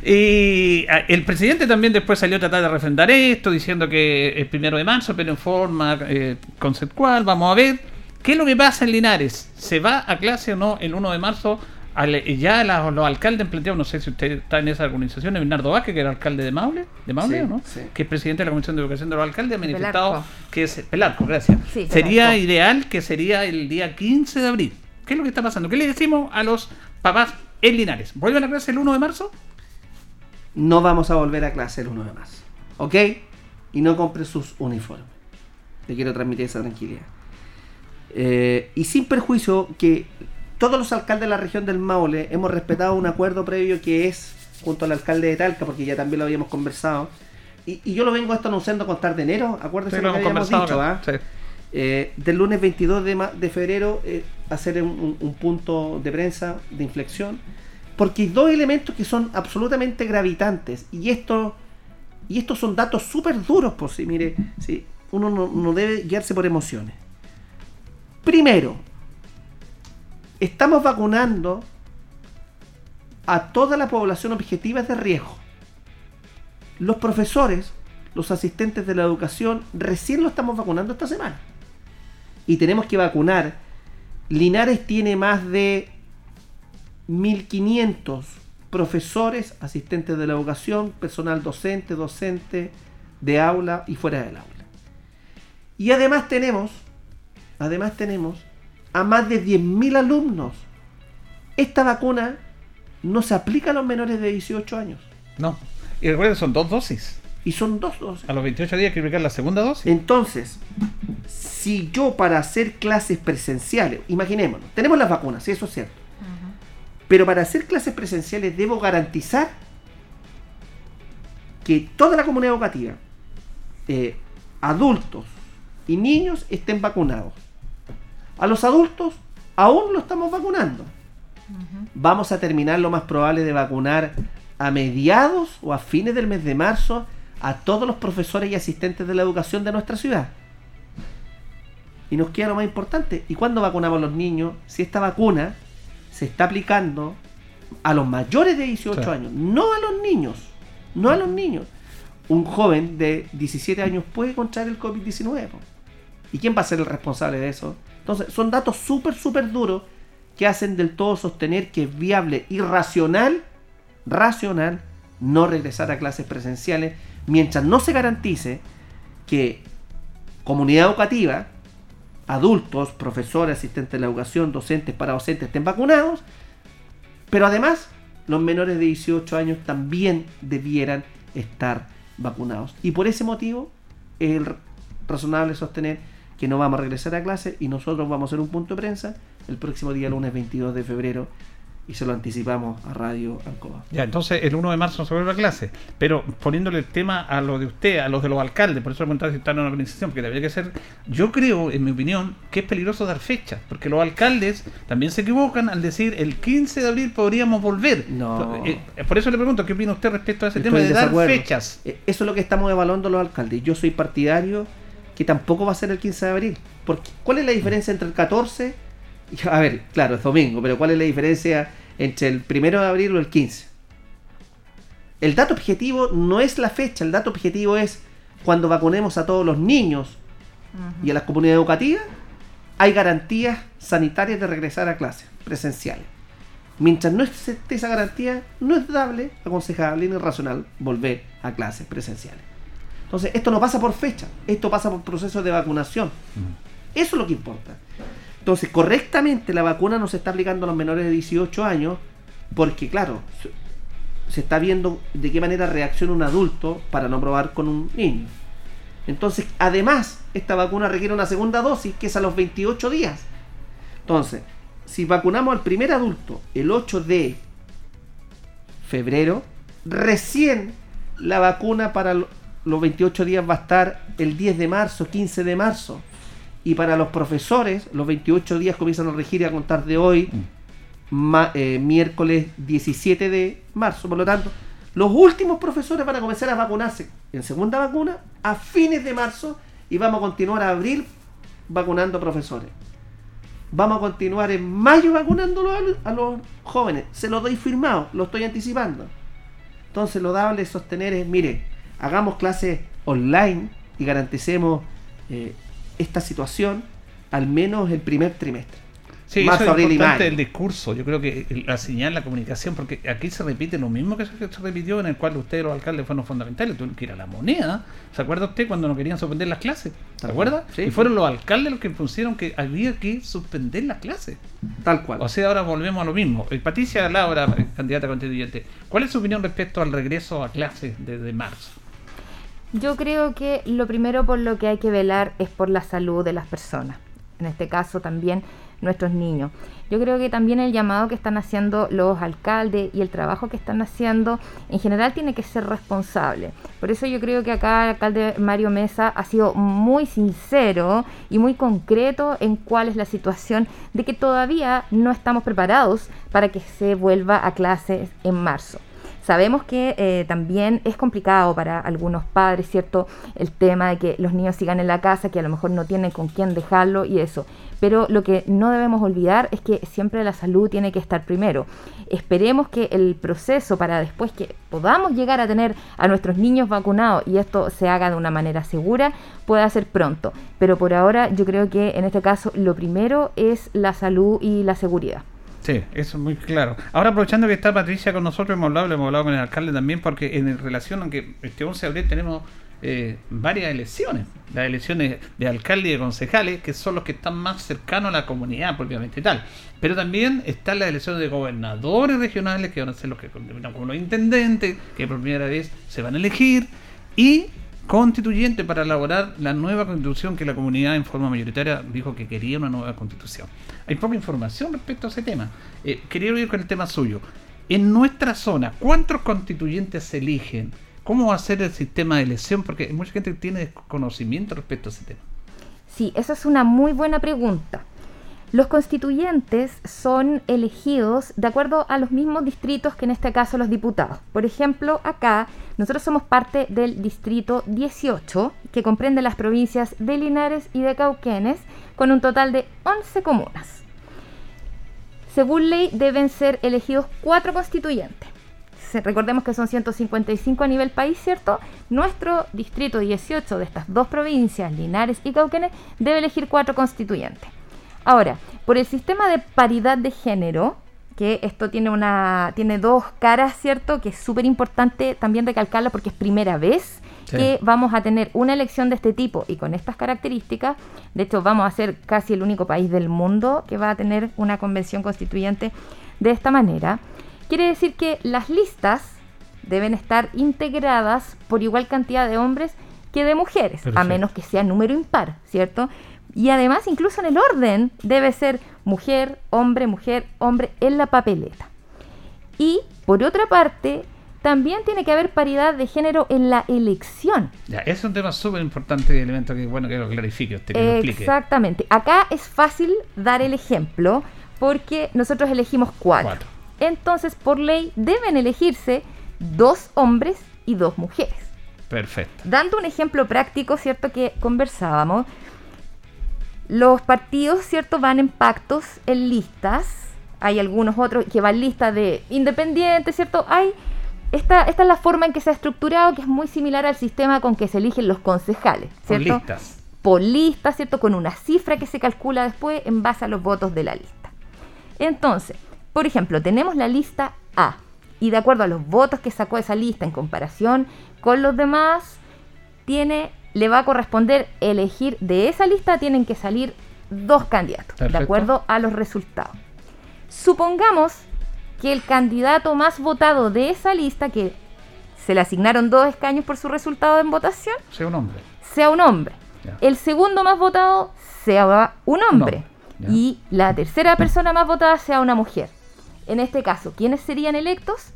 A: y ah, el presidente también después salió a tratar de refrendar esto, diciendo que es primero de marzo, pero en forma eh, conceptual, vamos a ver. ¿Qué es lo que pasa en Linares? ¿Se va a clase o no el 1 de marzo? Ya la- los alcaldes han planteado, no sé si usted está en esa organización, Bernardo Vázquez, que era alcalde de Maule, de Maule
B: Sí,
A: ¿o ¿no?
B: sí.
A: que es presidente de la Comisión de Educación de los Alcaldes, ha manifestado
C: Pelarco.
A: que es Pelarco, gracias.
C: Sí,
A: sería
C: Pelarco.
A: ideal que sería el día 15 de abril. ¿Qué es lo que está pasando? ¿Qué le decimos a los papás en Linares? ¿Vuelven a clase el 1 de marzo?
B: no vamos a volver a clase el 1 de marzo. ¿Ok? Y no compre sus uniformes. Le quiero transmitir esa tranquilidad. Eh, y sin perjuicio que todos los alcaldes de la región del Maule hemos respetado un acuerdo previo que es junto al alcalde de Talca, porque ya también lo habíamos conversado. Y, y yo lo vengo esto anunciando con tarde de enero, acuérdense
A: Sí,
B: lo
A: lo
B: que
A: hemos
B: habíamos dicho,
A: acá,
B: ¿ah? Eh, del lunes 22 de, febrero eh, hacer un, un- un punto de prensa de inflexión porque hay dos elementos que son absolutamente gravitantes y esto y estos son datos súper duros por si mire sí, uno no, no debe guiarse por emociones primero estamos vacunando a toda la población objetiva de riesgo. Los profesores los asistentes de la educación recién lo estamos vacunando esta semana. Y tenemos que vacunar. Linares tiene más de 1500 profesores, asistentes de la educación, personal docente, docente de aula y fuera del aula. Y además tenemos, además tenemos a más de 10.000 alumnos. Esta vacuna no se aplica a los menores de 18 años.
A: No. Y recuerden, son dos dosis.
B: Y son dos dosis.
A: A los 28 días hay que aplicar la segunda dosis.
B: Entonces, si yo para hacer clases presenciales, imaginémonos, tenemos las vacunas, sí, eso es cierto. Pero para hacer clases presenciales debo garantizar que toda la comunidad educativa, eh, adultos y niños estén vacunados. A los adultos aún lo estamos vacunando. Vamos a terminar lo más probable de vacunar a mediados o a fines del mes de marzo a todos los profesores y asistentes de la educación de nuestra ciudad. Y nos queda lo más importante. ¿Y cuándo vacunamos a los niños? Si esta vacuna se está aplicando a los mayores de 18
A: Claro.
B: años, no a los niños. No a los niños. Un joven de 17 años puede contraer el COVID-19. po. ¿Y quién va a ser el responsable de eso? Entonces, son datos súper, súper duros que hacen del todo sostener que es viable y racional, racional, no regresar a clases presenciales mientras no se garantice que comunidad educativa, adultos, profesores, asistentes de la educación, docentes, para docentes estén vacunados, pero además los menores de 18 años también debieran estar vacunados. Y por ese motivo es razonable sostener que no vamos a regresar a clase y nosotros vamos a hacer un punto de prensa el próximo día lunes 22 de febrero y se lo anticipamos a Radio Ancoa.
A: Ya, entonces el 1 de marzo se vuelve a clase. Pero poniéndole el tema a lo de usted, a los de los alcaldes, por eso le preguntaba si están en una organización, porque debería que ser. Yo creo, en mi opinión, que es peligroso dar fechas, porque los alcaldes también se equivocan al decir el 15 de abril podríamos volver.
B: No.
A: Eh, por eso le pregunto, ¿qué opina usted respecto a ese
B: Estoy
A: tema de dar fechas?
B: Eh, Eso es lo que estamos evaluando los alcaldes. Yo soy partidario que tampoco va a ser el 15 de abril. ¿Cuál es la diferencia entre el 14? y- A ver, claro, es domingo, pero ¿cuál es la diferencia entre el 1 de abril o el 15? El dato objetivo no es la fecha, el dato objetivo es cuando vacunemos a todos los niños y a las comunidades educativas, hay garantías sanitarias de regresar a clases presenciales. Mientras no esté esa garantía, no es dable, aconsejable ni racional volver a clases presenciales. Entonces, esto no pasa por fecha, esto pasa por procesos de vacunación. Eso es lo que importa. Entonces, correctamente la vacuna no se está aplicando a los menores de 18 años porque, claro, se está viendo de qué manera reacciona un adulto para no probar con un niño. Entonces, además, esta vacuna requiere una segunda dosis que es a los 28 días. Entonces, si vacunamos al primer adulto el 8 de febrero, recién la vacuna para los 28 días va a estar el 10 de marzo, 15 de marzo. Y para los profesores, los 28 días comienzan a regir a contar de hoy, eh, miércoles 17 de marzo. Por lo tanto, los últimos profesores van a comenzar a vacunarse en segunda vacuna a fines de marzo y vamos a continuar a abril vacunando profesores. Vamos a continuar en mayo vacunando a los jóvenes. Se lo doy firmado, lo estoy anticipando. Entonces lo dable es sostener es, mire, hagamos clases online y garanticemos eh, esta situación al menos el primer trimestre.
A: Sí, eso es importante el discurso. Yo creo que la señal, la comunicación, porque aquí se repite lo mismo que se, repitió en el cual ustedes, los alcaldes, fueron fundamentales. Tuvieron que ir a la moneda. ¿Se acuerda usted cuando no querían suspender las clases? ¿Se acuerda? y fueron los alcaldes los que pusieron que había que suspender las clases.
B: Tal cual.
A: O sea, ahora volvemos a lo mismo. Eh, Patricia Laura, candidata constituyente, ¿cuál es su opinión respecto al regreso a clases desde marzo?
C: Yo creo que lo primero por lo que hay que velar es por la salud de las personas. En este caso también nuestros niños. Yo creo que también el llamado que están haciendo los alcaldes y el trabajo que están haciendo en general tiene que ser responsable. Por eso yo creo que acá el alcalde Mario Mesa ha sido muy sincero y muy concreto en cuál es la situación de que todavía no estamos preparados para que se vuelva a clases en marzo. Sabemos que eh, también es complicado para algunos padres, ¿cierto? El tema de que los niños sigan en la casa, que a lo mejor no tienen con quién dejarlo y eso. Pero lo que no debemos olvidar es que siempre la salud tiene que estar primero. Esperemos que el proceso para después que podamos llegar a tener a nuestros niños vacunados y esto se haga de una manera segura, pueda ser pronto. Pero por ahora yo creo que en este caso lo primero es la salud y la seguridad.
A: Sí, eso es muy claro. Ahora aprovechando que está Patricia con nosotros, hemos hablado, hemos hablado con el alcalde también, porque en relación a que este 11 de abril tenemos eh, varias elecciones, las elecciones de alcalde y de concejales, que son los que están más cercanos a la comunidad propiamente tal. Pero también están las elecciones de gobernadores regionales, que van a ser los que como los intendentes, que por primera vez se van a elegir, y constituyente para elaborar la nueva constitución que la comunidad en forma mayoritaria dijo que quería una nueva constitución. Hay poca información respecto a ese tema. Eh, quería ir con el tema suyo. En nuestra zona, ¿cuántos constituyentes se eligen? ¿Cómo va a ser el sistema de elección? Porque mucha gente tiene desconocimiento respecto a ese tema.
C: Sí, esa es una muy buena pregunta. Los constituyentes son elegidos de acuerdo a los mismos distritos que en este caso los diputados. Por ejemplo, acá nosotros somos parte del distrito 18, que comprende las provincias de Linares y de Cauquenes, con un total de 11 comunas. Según ley deben ser elegidos cuatro constituyentes. Recordemos que son 155 a nivel país, ¿cierto? Nuestro distrito 18 de estas dos provincias, Linares y Cauquenes, debe elegir cuatro constituyentes. Ahora, por el sistema de paridad de género, que esto tiene una tiene dos caras, ¿cierto? Que es súper importante también recalcarla porque es primera vez que vamos a tener una elección de este tipo y con estas características. De hecho, vamos a ser casi el único país del mundo que va a tener una convención constituyente de esta manera. Quiere decir que las listas deben estar integradas por igual cantidad de hombres que de mujeres, a menos que sea número impar, ¿cierto? Y además, incluso en el orden, debe ser mujer, hombre, mujer, hombre en la papeleta. Y, por otra parte, también tiene que haber paridad de género en la elección.
A: Ya, es un tema súper importante y elemento que bueno que lo clarifique usted, que lo explique.
C: Exactamente. Acá es fácil dar el ejemplo porque nosotros elegimos cuatro. cuatro. Entonces, por ley, deben elegirse dos hombres y dos mujeres.
A: Perfecto.
C: Dando un ejemplo práctico, ¿cierto? Que conversábamos los partidos, ¿cierto? Van en pactos, en listas. Hay algunos otros que van listas de independientes, ¿cierto? Hay esta, esta es la forma en que se ha estructurado, que es muy similar al sistema con que se eligen los concejales, ¿cierto?
A: Por listas.
C: Por listas, ¿cierto? Con una cifra que se calcula después en base a los votos de la lista. Entonces, por ejemplo, tenemos la lista A y de acuerdo a los votos que sacó esa lista en comparación con los demás, tiene le va a corresponder elegir de esa lista, tienen que salir dos candidatos, de acuerdo a los resultados. Supongamos que el candidato más votado de esa lista, que se le asignaron dos escaños por su resultado en votación,
A: Sea un hombre.
C: sea un hombre. El segundo más votado sea un hombre. Y la tercera persona más votada sea una mujer. En este caso, ¿quiénes serían electos?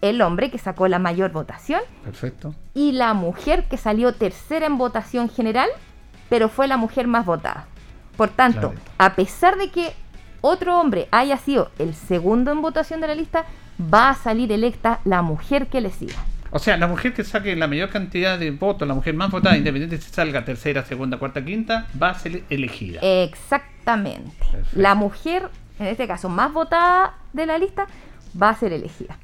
C: El hombre que sacó la mayor votación
A: Perfecto.
C: y la mujer que salió tercera en votación general, pero fue la mujer más votada. Por tanto,
A: Claro.
C: a pesar de que otro hombre haya sido el segundo en votación de la lista, va a salir electa la mujer que le siga.
A: O sea, la mujer que saque la mayor cantidad de votos, la mujer más votada, independiente si salga tercera, segunda, cuarta, quinta, va a ser elegida.
C: Exactamente.
A: Perfecto.
C: La mujer, en este caso, más votada de la lista, va a ser elegida.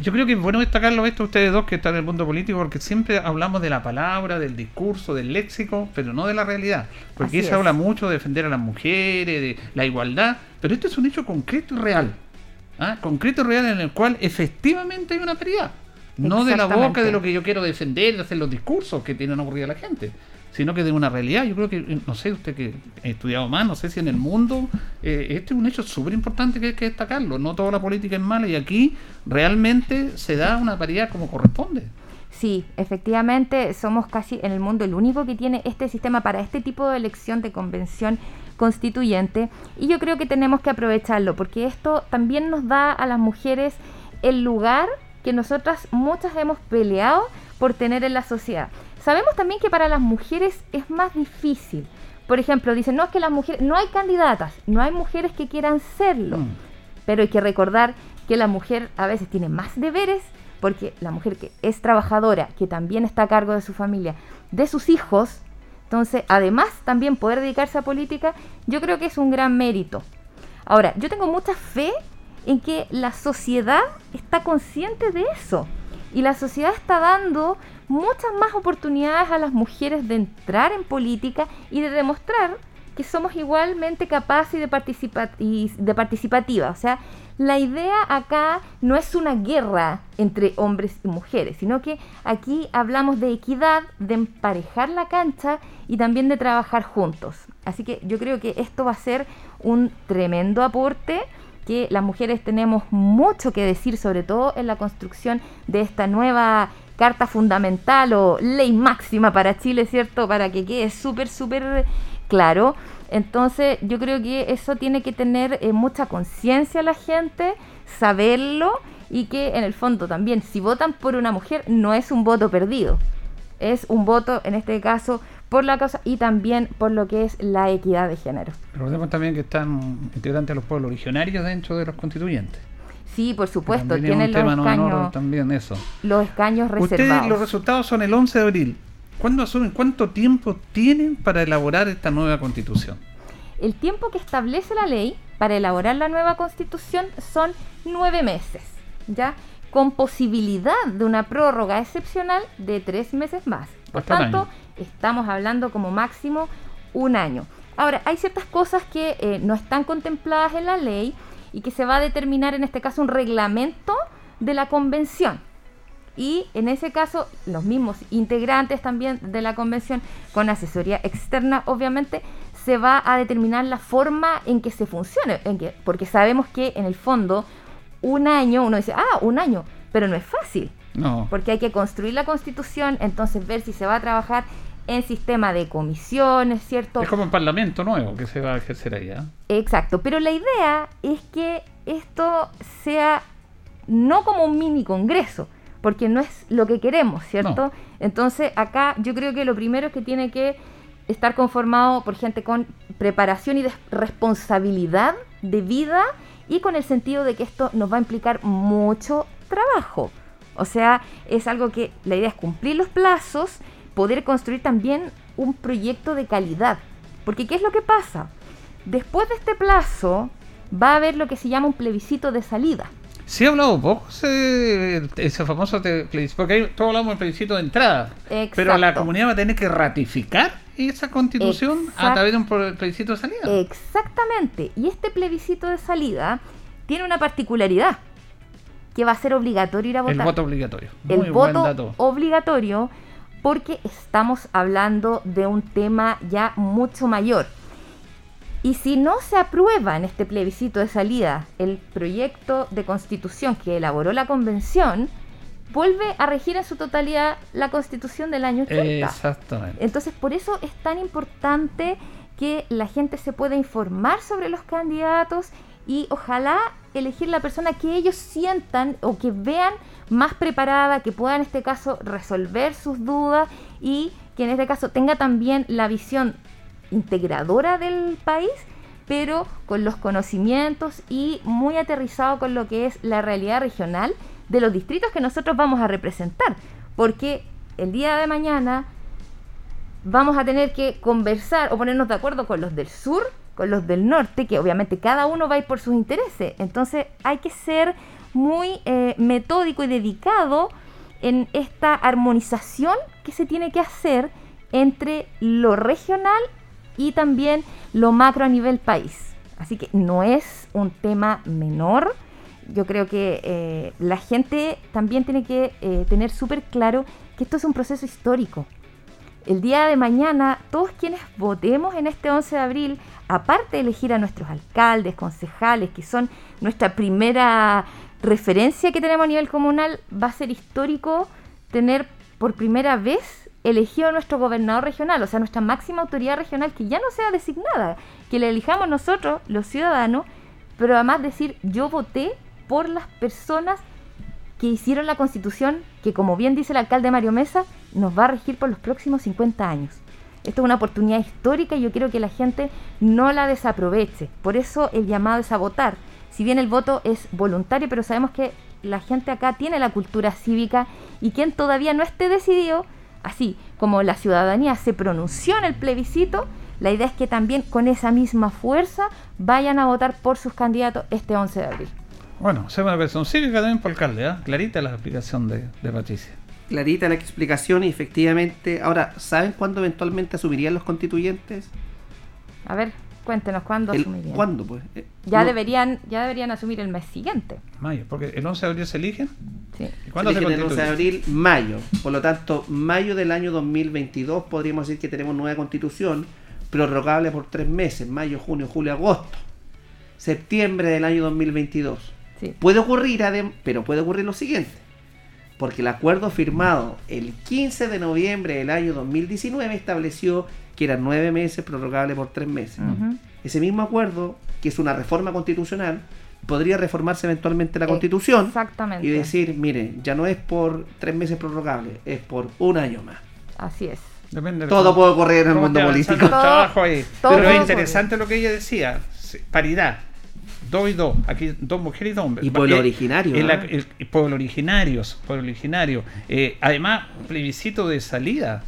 A: Yo creo que es bueno destacarlo esto ustedes dos que están en el mundo político porque siempre hablamos de la palabra, del discurso, del léxico, pero no de la realidad. Porque
C: Así
A: se
C: es.
A: habla mucho de defender a las mujeres, de la igualdad, pero esto es un hecho concreto y real. ¿ah? Concreto y real en el cual efectivamente hay una paridad. No de la boca de lo que yo quiero defender, de hacer los discursos que tienen aburrida a la gente, sino que de una realidad. Yo creo que, no sé, usted que ha estudiado más, no sé si en el mundo, eh, este es un hecho súper importante que hay que destacarlo. No toda la política es mala y aquí realmente se da una paridad como corresponde.
C: Sí, efectivamente somos casi en el mundo el único que tiene este sistema para este tipo de elección de convención constituyente y yo creo que tenemos que aprovecharlo porque esto también nos da a las mujeres el lugar que nosotras muchas hemos peleado por tener en la sociedad. Sabemos también que para las mujeres es más difícil. Por ejemplo, dicen, no es que las mujeres, no hay candidatas, no hay mujeres que quieran serlo.
A: Mm.
C: Pero hay que recordar que la mujer a veces tiene más deberes porque la mujer que es trabajadora, que también está a cargo de su familia, de sus hijos, entonces además también poder dedicarse a política, yo creo que es un gran mérito. Ahora, yo tengo mucha fe en que la sociedad está consciente de eso y la sociedad está dando muchas más oportunidades a las mujeres de entrar en política y de demostrar que somos igualmente capaces y de, participa y de participativa. O sea, la idea acá no es una guerra entre hombres y mujeres, sino que aquí hablamos de equidad, de emparejar la cancha y también de trabajar juntos. Así que yo creo que esto va a ser un tremendo aporte que las mujeres tenemos mucho que decir, sobre todo en la construcción de esta nueva carta fundamental o ley máxima para Chile, ¿cierto? Para que quede súper, súper claro. Entonces yo creo que eso tiene que tener eh, mucha conciencia la gente, saberlo y que en el fondo también si votan por una mujer no es un voto perdido, es un voto en este caso por la causa y también por lo que es la equidad de género.
A: Recordemos también que están integrantes los pueblos originarios dentro de los constituyentes.
C: Sí, por supuesto, tienen los
A: tema no
C: escaños,
A: también eso.
C: los escaños
A: Ustedes,
C: reservados.
A: los resultados son el 11 de abril. ¿Cuándo asumen? ¿Cuánto tiempo tienen para elaborar esta nueva constitución?
C: El tiempo que establece la ley para elaborar la nueva constitución son nueve meses, ¿ya? Con posibilidad de una prórroga excepcional de tres meses más. Por
A: Hasta
C: tanto. Estamos hablando como máximo un año. Ahora, hay ciertas cosas que eh, no están contempladas en la ley y que se va a determinar en este caso un reglamento de la convención. Y en ese caso, los mismos integrantes también de la convención, con asesoría externa, obviamente, se va a determinar la forma en que se funcione. En que, porque sabemos que en el fondo, un año, uno dice, ah, un año, pero no es fácil.
A: No.
C: Porque hay que construir la constitución, entonces ver si se va a trabajar en sistema de comisiones, ¿cierto?
A: Es como un parlamento nuevo que se va a ejercer ahí. ¿ah?
C: Exacto, pero la idea es que esto sea no como un mini congreso, porque no es lo que queremos, ¿cierto?
A: No.
C: Entonces acá yo creo que lo primero es que tiene que estar conformado por gente con preparación y responsabilidad de vida y con el sentido de que esto nos va a implicar mucho trabajo. O sea, es algo que la idea es cumplir los plazos, poder construir también un proyecto de calidad. Porque ¿qué es lo que pasa? Después de este plazo va a haber lo que se llama un plebiscito de salida.
A: Se ha hablado poco ese, ese famoso plebiscito, porque ahí todos hablamos del plebiscito de entrada, pero la
C: Exacto.
A: comunidad va a tener que ratificar esa constitución a través de un plebiscito de salida.
C: Exactamente. Y este plebiscito de salida tiene una particularidad, que va a ser obligatorio ir a
A: el
C: votar.
A: voto obligatorio.
C: el
A: Muy
C: voto obligatorio porque estamos hablando de un tema ya mucho mayor. Y si no se aprueba en este plebiscito de salida el proyecto de constitución que elaboró la convención, vuelve a regir en su totalidad la constitución del año 80.
A: Exactamente.
C: Entonces, por eso es tan importante que la gente se pueda informar sobre los candidatos y ojalá elegir la persona que ellos sientan o que vean más preparada, que pueda en este caso resolver sus dudas y que en este caso tenga también la visión integradora del país, pero con los conocimientos y muy aterrizado con lo que es la realidad regional de los distritos que nosotros vamos a representar. Porque el día de mañana vamos a tener que conversar o ponernos de acuerdo con los del sur, con los del norte, que obviamente cada uno va por sus intereses. Entonces hay que ser muy eh, metódico y dedicado en esta armonización que se tiene que hacer entre lo regional y también lo macro a nivel país. Así que no es un tema menor. Yo creo que eh, la gente también tiene que eh, tener súper claro que esto es un proceso histórico. El día de mañana, todos quienes votemos en este 11 de abril, aparte de elegir a nuestros alcaldes, concejales, que son nuestra primera referencia que tenemos a nivel comunal, va a ser histórico tener por primera vez elegido a nuestro gobernador regional, o sea, nuestra máxima autoridad regional que ya no sea designada, que le elijamos nosotros, los ciudadanos, pero además decir, yo voté por las personas que hicieron la constitución que, como bien dice el alcalde Mario Mesa, nos va a regir por los próximos 50 años. Esto es una oportunidad histórica y yo quiero que la gente no la desaproveche. Por eso el llamado es a votar. Si bien el voto es voluntario, pero sabemos que la gente acá tiene la cultura cívica y quien todavía no esté decidido, así como la ciudadanía se pronunció en el plebiscito, la idea es que también con esa misma fuerza vayan a votar por sus candidatos este 11 de abril.
A: Bueno, se una persona cívica también por alcalde, ¿eh? clarita la explicación de, de Patricia.
B: Clarita la explicación y efectivamente, ahora, ¿saben cuándo eventualmente asumirían los constituyentes?
C: A ver, cuéntenos cuándo asumirían.
B: ¿Cuándo, pues?
C: Eh, ya, deberían, ya deberían asumir el mes siguiente.
A: Mayo, porque el 11 de abril se eligen.
B: Sí. cuándo se, eligen el 11 de abril? Mayo. Por lo tanto, mayo del año 2022 podríamos decir que tenemos nueva constitución prorrogable por tres meses, mayo, junio, julio, agosto. Septiembre del año 2022. Sí. Puede ocurrir, pero puede ocurrir lo siguiente. Porque el acuerdo firmado el 15 de noviembre del año 2019 estableció que eran nueve meses prorrogable por tres meses. Ese mismo acuerdo, que es una reforma constitucional, podría reformarse eventualmente la eh, constitución y decir, mire, ya no es por tres meses prorrogable, es por un año más.
C: Así es.
B: todo puede ocurrir en el mundo político.
A: Pero es interesante lo que ella decía, paridad. Dos y dos, aquí dos mujeres y dos hombres.
B: Y pueblo originario.
A: El, pueblo originarios, pueblo originario. Eh, además, plebiscito de salida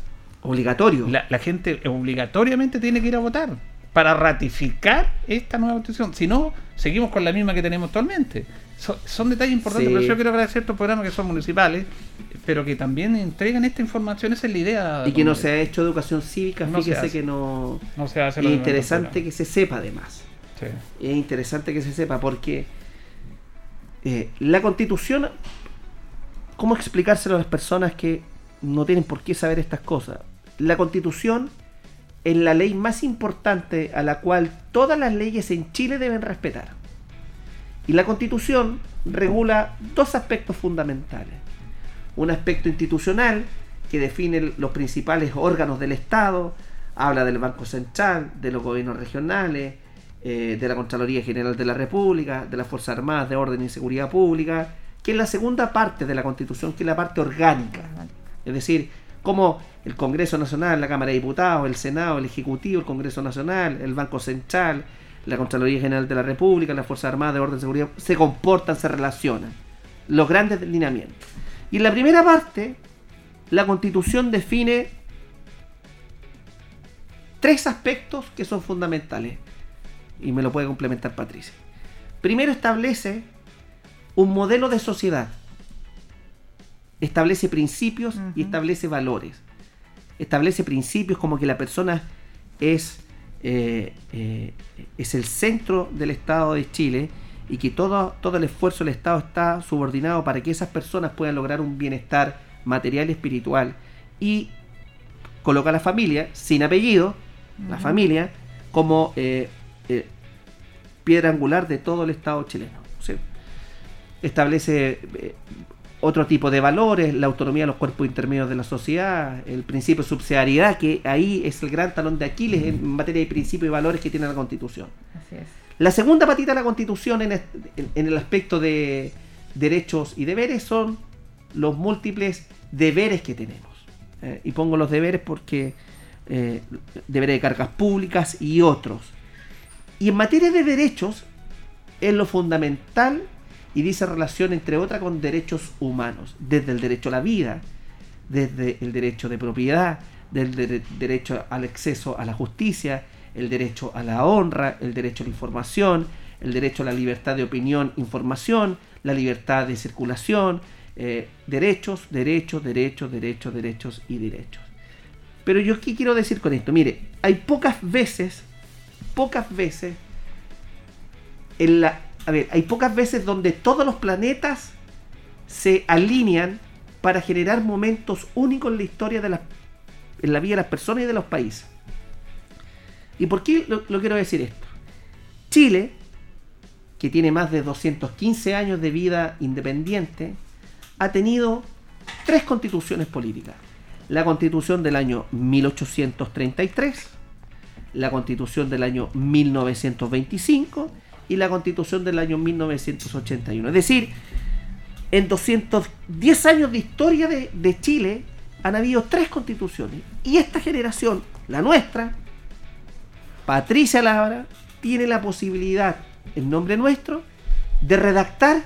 B: Obligatorio.
A: La, gente obligatoriamente tiene que ir a votar para ratificar esta nueva constitución. Si no, seguimos con la misma que tenemos actualmente. son detalles importantes, pero yo quiero agradecer estos programas que son municipales, pero que también entregan esta información, esa es la idea.
B: Y que no se ha hecho educación cívica, no fíjese que no...
A: no se hace
B: es interesante que se sepa además. Es interesante que se sepa porque eh, la constitución, ¿cómo explicárselo a las personas que no tienen por qué saber estas cosas? la constitución es la ley más importante a la cual todas las leyes en Chile deben respetar. Y la constitución regula dos aspectos fundamentales. Un aspecto institucional que define los principales órganos del Estado, habla del Banco Central, de los gobiernos regionales, eh, de la Contraloría General de la República, de las Fuerzas Armadas de Orden y Seguridad Pública, que es la segunda parte de la Constitución, que es la parte orgánica. Es decir, como el Congreso Nacional, la Cámara de Diputados, el Senado, el Ejecutivo, el Congreso Nacional, el Banco Central, la Contraloría General de la República, las Fuerzas Armadas de Orden y Seguridad, se comportan, se relacionan. Los grandes lineamientos. Y en la primera parte, la Constitución define tres aspectos que son fundamentales. Y me lo puede complementar Patricia. Primero establece un modelo de sociedad establece principios y establece valores. Establece principios como que la persona es, eh, eh, es el centro del Estado de Chile y que todo, todo el esfuerzo del Estado está subordinado para que esas personas puedan lograr un bienestar material y espiritual. Y coloca a la familia, sin apellido, la familia, como eh, eh, piedra angular de todo el Estado chileno. ¿sí? Establece eh, otro tipo de valores, la autonomía de los cuerpos intermedios de la sociedad, el principio de subsidiariedad, que ahí es el gran talón de Aquiles en materia de principios y valores que tiene la Constitución.
C: Así es.
B: La segunda patita de la Constitución en, est- en- en el aspecto de derechos y deberes son los múltiples deberes que tenemos. Eh, y pongo los deberes porque eh, deberes de cargas públicas y otros. Y en materia de derechos es lo fundamental y dice relación entre otras con derechos humanos, desde el derecho a la vida, desde el derecho de propiedad, del dere- derecho al acceso a la justicia, el derecho a la honra, el derecho a la información, el derecho a la libertad de opinión, información, la libertad de circulación, eh, derechos, derechos, derechos, derechos, derechos y derechos. Pero yo qué quiero decir con esto, mire, hay pocas veces, pocas veces, en la, a ver, hay pocas veces donde todos los planetas se alinean para generar momentos únicos en la historia de la, en la vida de las personas y de los países. ¿Y por qué lo, lo quiero decir esto? Chile, que tiene más de 215 años de vida independiente, ha tenido tres constituciones políticas. La constitución del año 1833, la constitución del año 1925 y la constitución del año 1981. Es decir, en 210 años de historia de, de Chile han habido tres constituciones. Y esta generación, la nuestra, Patricia Labra, tiene la posibilidad, en nombre nuestro, de redactar,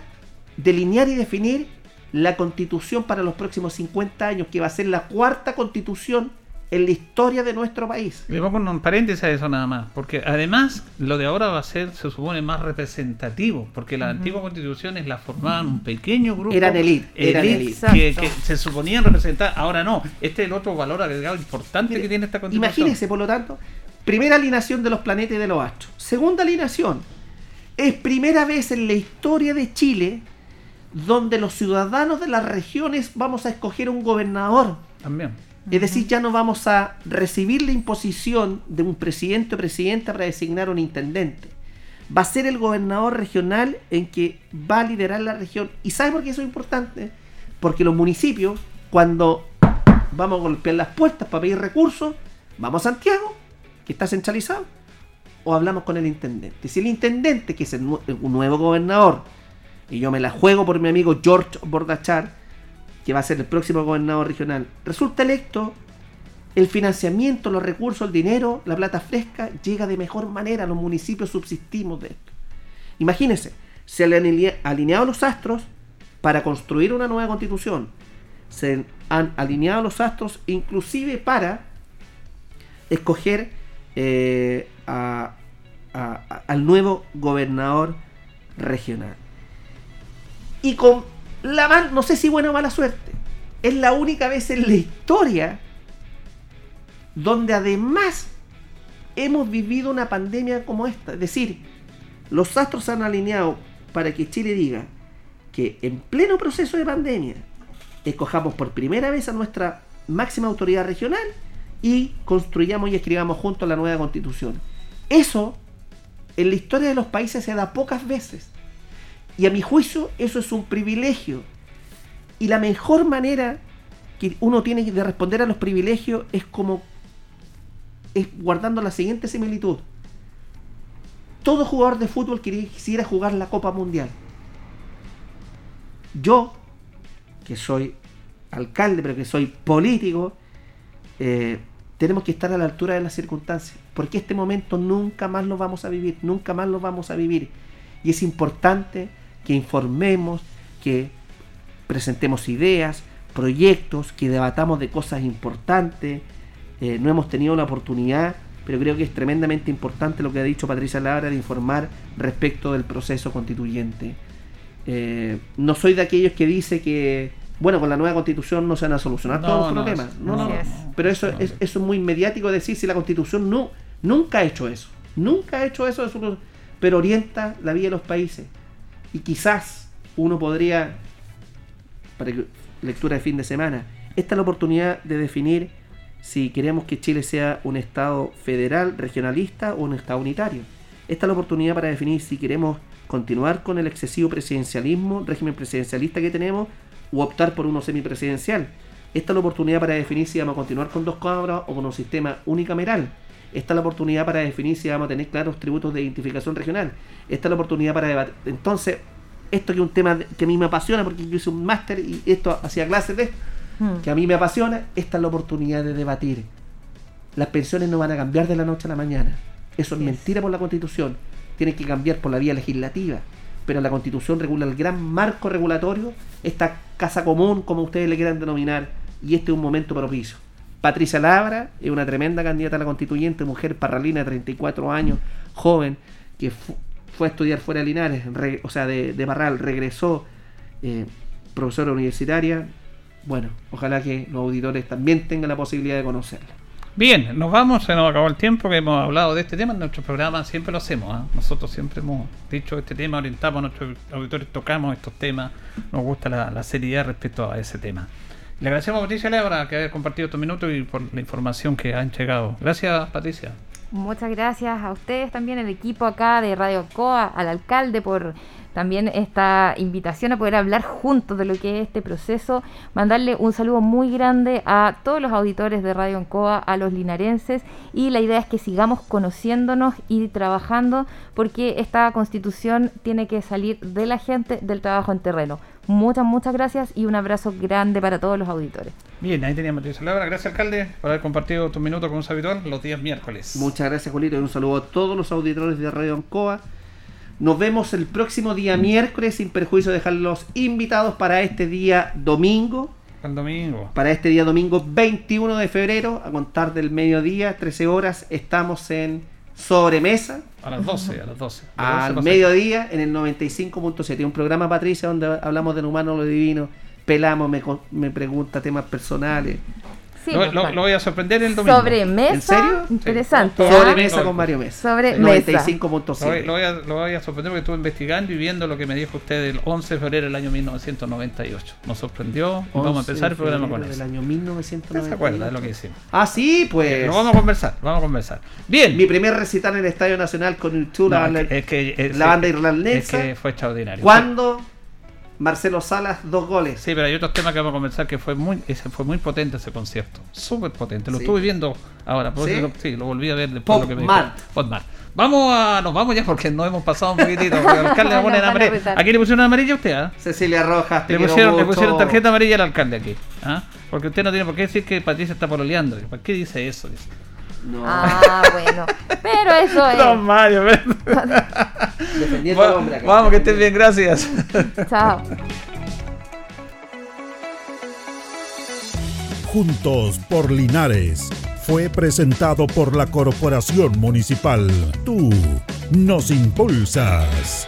B: delinear y definir la constitución para los próximos 50 años, que va a ser la cuarta constitución en la historia de nuestro país.
A: Le pongo un paréntesis a eso nada más, porque además lo de ahora va a ser, se supone, más representativo, porque las antiguas constituciones las formaban un pequeño grupo.
B: Eran elite, eran elite.
A: que se suponían representar, ahora no. Este es el otro valor agregado importante que tiene esta constitución.
B: Imagínense, por lo tanto, primera alineación de los planetas y de los astros. Segunda alineación, es primera vez en la historia de Chile donde los ciudadanos de las regiones vamos a escoger un gobernador.
A: También.
B: Es decir, ya no vamos a recibir la imposición de un presidente o presidenta para designar un intendente. Va a ser el gobernador regional en que va a liderar la región. ¿Y sabe por qué eso es importante? Porque los municipios, cuando vamos a golpear las puertas para pedir recursos, vamos a Santiago, que está centralizado, o hablamos con el intendente. Si el intendente, que es el, un nuevo gobernador, y yo me la juego por mi amigo George Bordachar, va a ser el próximo gobernador regional, resulta electo, el financiamiento, los recursos, el dinero, la plata fresca, llega de mejor manera. Los municipios subsistimos de esto. Imagínense, se han alinea- alineado los astros para construir una nueva constitución. Se han alineado los astros inclusive para escoger eh, a- a- a- al nuevo gobernador regional. Y con la mal, no sé si buena o mala suerte, es la única vez en la historia donde además hemos vivido una pandemia como esta. Es decir, los astros se han alineado para que Chile diga que en pleno proceso de pandemia escojamos por primera vez a nuestra máxima autoridad regional y construyamos y escribamos juntos la nueva constitución. Eso en la historia de los países se da pocas veces. Y a mi juicio eso es un privilegio. Y la mejor manera que uno tiene de responder a los privilegios es como es guardando la siguiente similitud. Todo jugador de fútbol quisiera jugar la Copa Mundial. Yo, que soy alcalde, pero que soy político, eh, tenemos que estar a la altura de las circunstancias. Porque este momento nunca más lo vamos a vivir, nunca más lo vamos a vivir. Y es importante que informemos, que presentemos ideas, proyectos, que debatamos de cosas importantes. Eh, no hemos tenido la oportunidad, pero creo que es tremendamente importante lo que ha dicho Patricia Labra de informar respecto del proceso constituyente. Eh, no soy de aquellos que dice que, bueno, con la nueva constitución no se van a solucionar
A: No,
B: todos los problemas. No, no,
A: no.
B: Pero eso, es, eso es muy mediático decir si la constitución no, nunca ha hecho eso. Nunca ha hecho eso, eso- pero orienta la vida de los países. Y quizás uno podría, para lectura de fin de semana, esta es la oportunidad de definir si queremos que Chile sea un Estado federal, regionalista o un Estado unitario. Esta es la oportunidad para definir si queremos continuar con el excesivo presidencialismo, régimen presidencialista que tenemos, o optar por uno semipresidencial. Esta es la oportunidad para definir si vamos a continuar con dos cámaras o con un sistema unicameral. Esta es la oportunidad para definir si vamos a tener claros tributos de identificación regional. Esta es la oportunidad para debatir. Entonces, esto que es un tema que a mí me apasiona, porque yo hice un máster y esto hacía clases de esto, hmm. que a mí me apasiona, esta es la oportunidad de debatir. Las pensiones no van a cambiar de la noche a la mañana. Eso es mentira por la constitución. Tiene que cambiar por la vía legislativa. Pero la constitución regula el gran marco regulatorio, esta casa común, como ustedes le quieran denominar, y este es un momento propicio. Patricia Labra es una tremenda candidata a la constituyente, mujer parralina de 34 años, joven, que fue a estudiar fuera de Linares, o sea, de, de Barral, regresó, eh, profesora universitaria. Bueno, ojalá que los auditores también tengan la posibilidad de conocerla.
A: Bien, nos vamos, se nos acabó el tiempo que hemos hablado de este tema. En nuestro programa siempre lo hacemos. ¿ah? Nosotros siempre hemos dicho este tema, orientamos a nuestros auditores, tocamos estos temas, nos gusta la, la seriedad respecto a ese tema. Le agradecemos a Patricia Lebra que haya compartido estos minutos y por la información que han llegado. Gracias, Patricia.
C: Muchas gracias a ustedes también, el equipo acá de Radio Coa, al alcalde por también esta invitación a poder hablar juntos de lo que es este proceso. Mandarle un saludo muy grande a todos los auditores de Radio Ancoa, a los linarenses y la idea es que sigamos conociéndonos y trabajando porque esta constitución tiene que salir de la gente, del trabajo en terreno. Muchas, muchas gracias y un abrazo grande para todos los auditores.
A: Bien, ahí teníamos tu palabra. Gracias, alcalde, por haber compartido tu minuto con un habitual los días miércoles.
B: Muchas gracias, Julito, y un saludo a todos los auditores de Radio Ancoa nos vemos el próximo día miércoles, sin perjuicio de dejarlos invitados para este día domingo.
A: El domingo.
B: Para este día domingo 21 de febrero, a contar del mediodía, 13 horas, estamos en sobremesa.
A: A las 12, a las 12.
B: Al mediodía en el 95.7. Un programa, Patricia, donde hablamos del humano, lo divino. Pelamos, me, me pregunta temas personales
A: lo, voy a sorprender el domingo.
C: Sobremesa. ¿En serio? Interesante.
B: ¿ah? Sobremesa con Mario Mesa.
C: Sobremesa.
A: 95.7. Lo, voy a, lo voy a sorprender porque estuve investigando y viendo lo que me dijo usted el 11 de febrero del año 1998. Nos sorprendió y vamos a empezar el programa con eso.
B: del año 1998.
A: ¿Se acuerda de lo que hicimos?
B: Ah, sí, pues.
A: Lo vamos a conversar, vamos a conversar. Bien.
B: Mi primer recital en el Estadio Nacional con YouTube, la, es que, la banda irlandesa.
A: Es que fue extraordinario.
B: ¿Cuándo? Marcelo Salas, dos goles.
A: Sí, pero hay otros temas que vamos a conversar que fue muy ese fue muy potente ese concierto. Súper potente. Lo estuve viendo ahora. ¿Sí? Lo, sí, lo volví a ver después
B: Pop lo que me Mart.
A: Vamos a, nos vamos ya porque nos hemos pasado un poquitito. El alcalde le pone amarilla. ¿Aquí le pusieron amarilla a usted? ¿ah?
B: Cecilia Rojas,
A: le pusieron, le pusieron tarjeta amarilla al alcalde aquí. ¿ah? Porque usted no tiene por qué decir que Patricia está pololeando. ¿Por qué dice eso? Dice.
C: No. Ah, bueno. Pero eso es.
A: Don Mario,
B: Defendiendo al hombre
A: Vamos, que estén bien, gracias.
C: Chao.
M: Juntos por Linares fue presentado por la Corporación Municipal. Tú nos impulsas.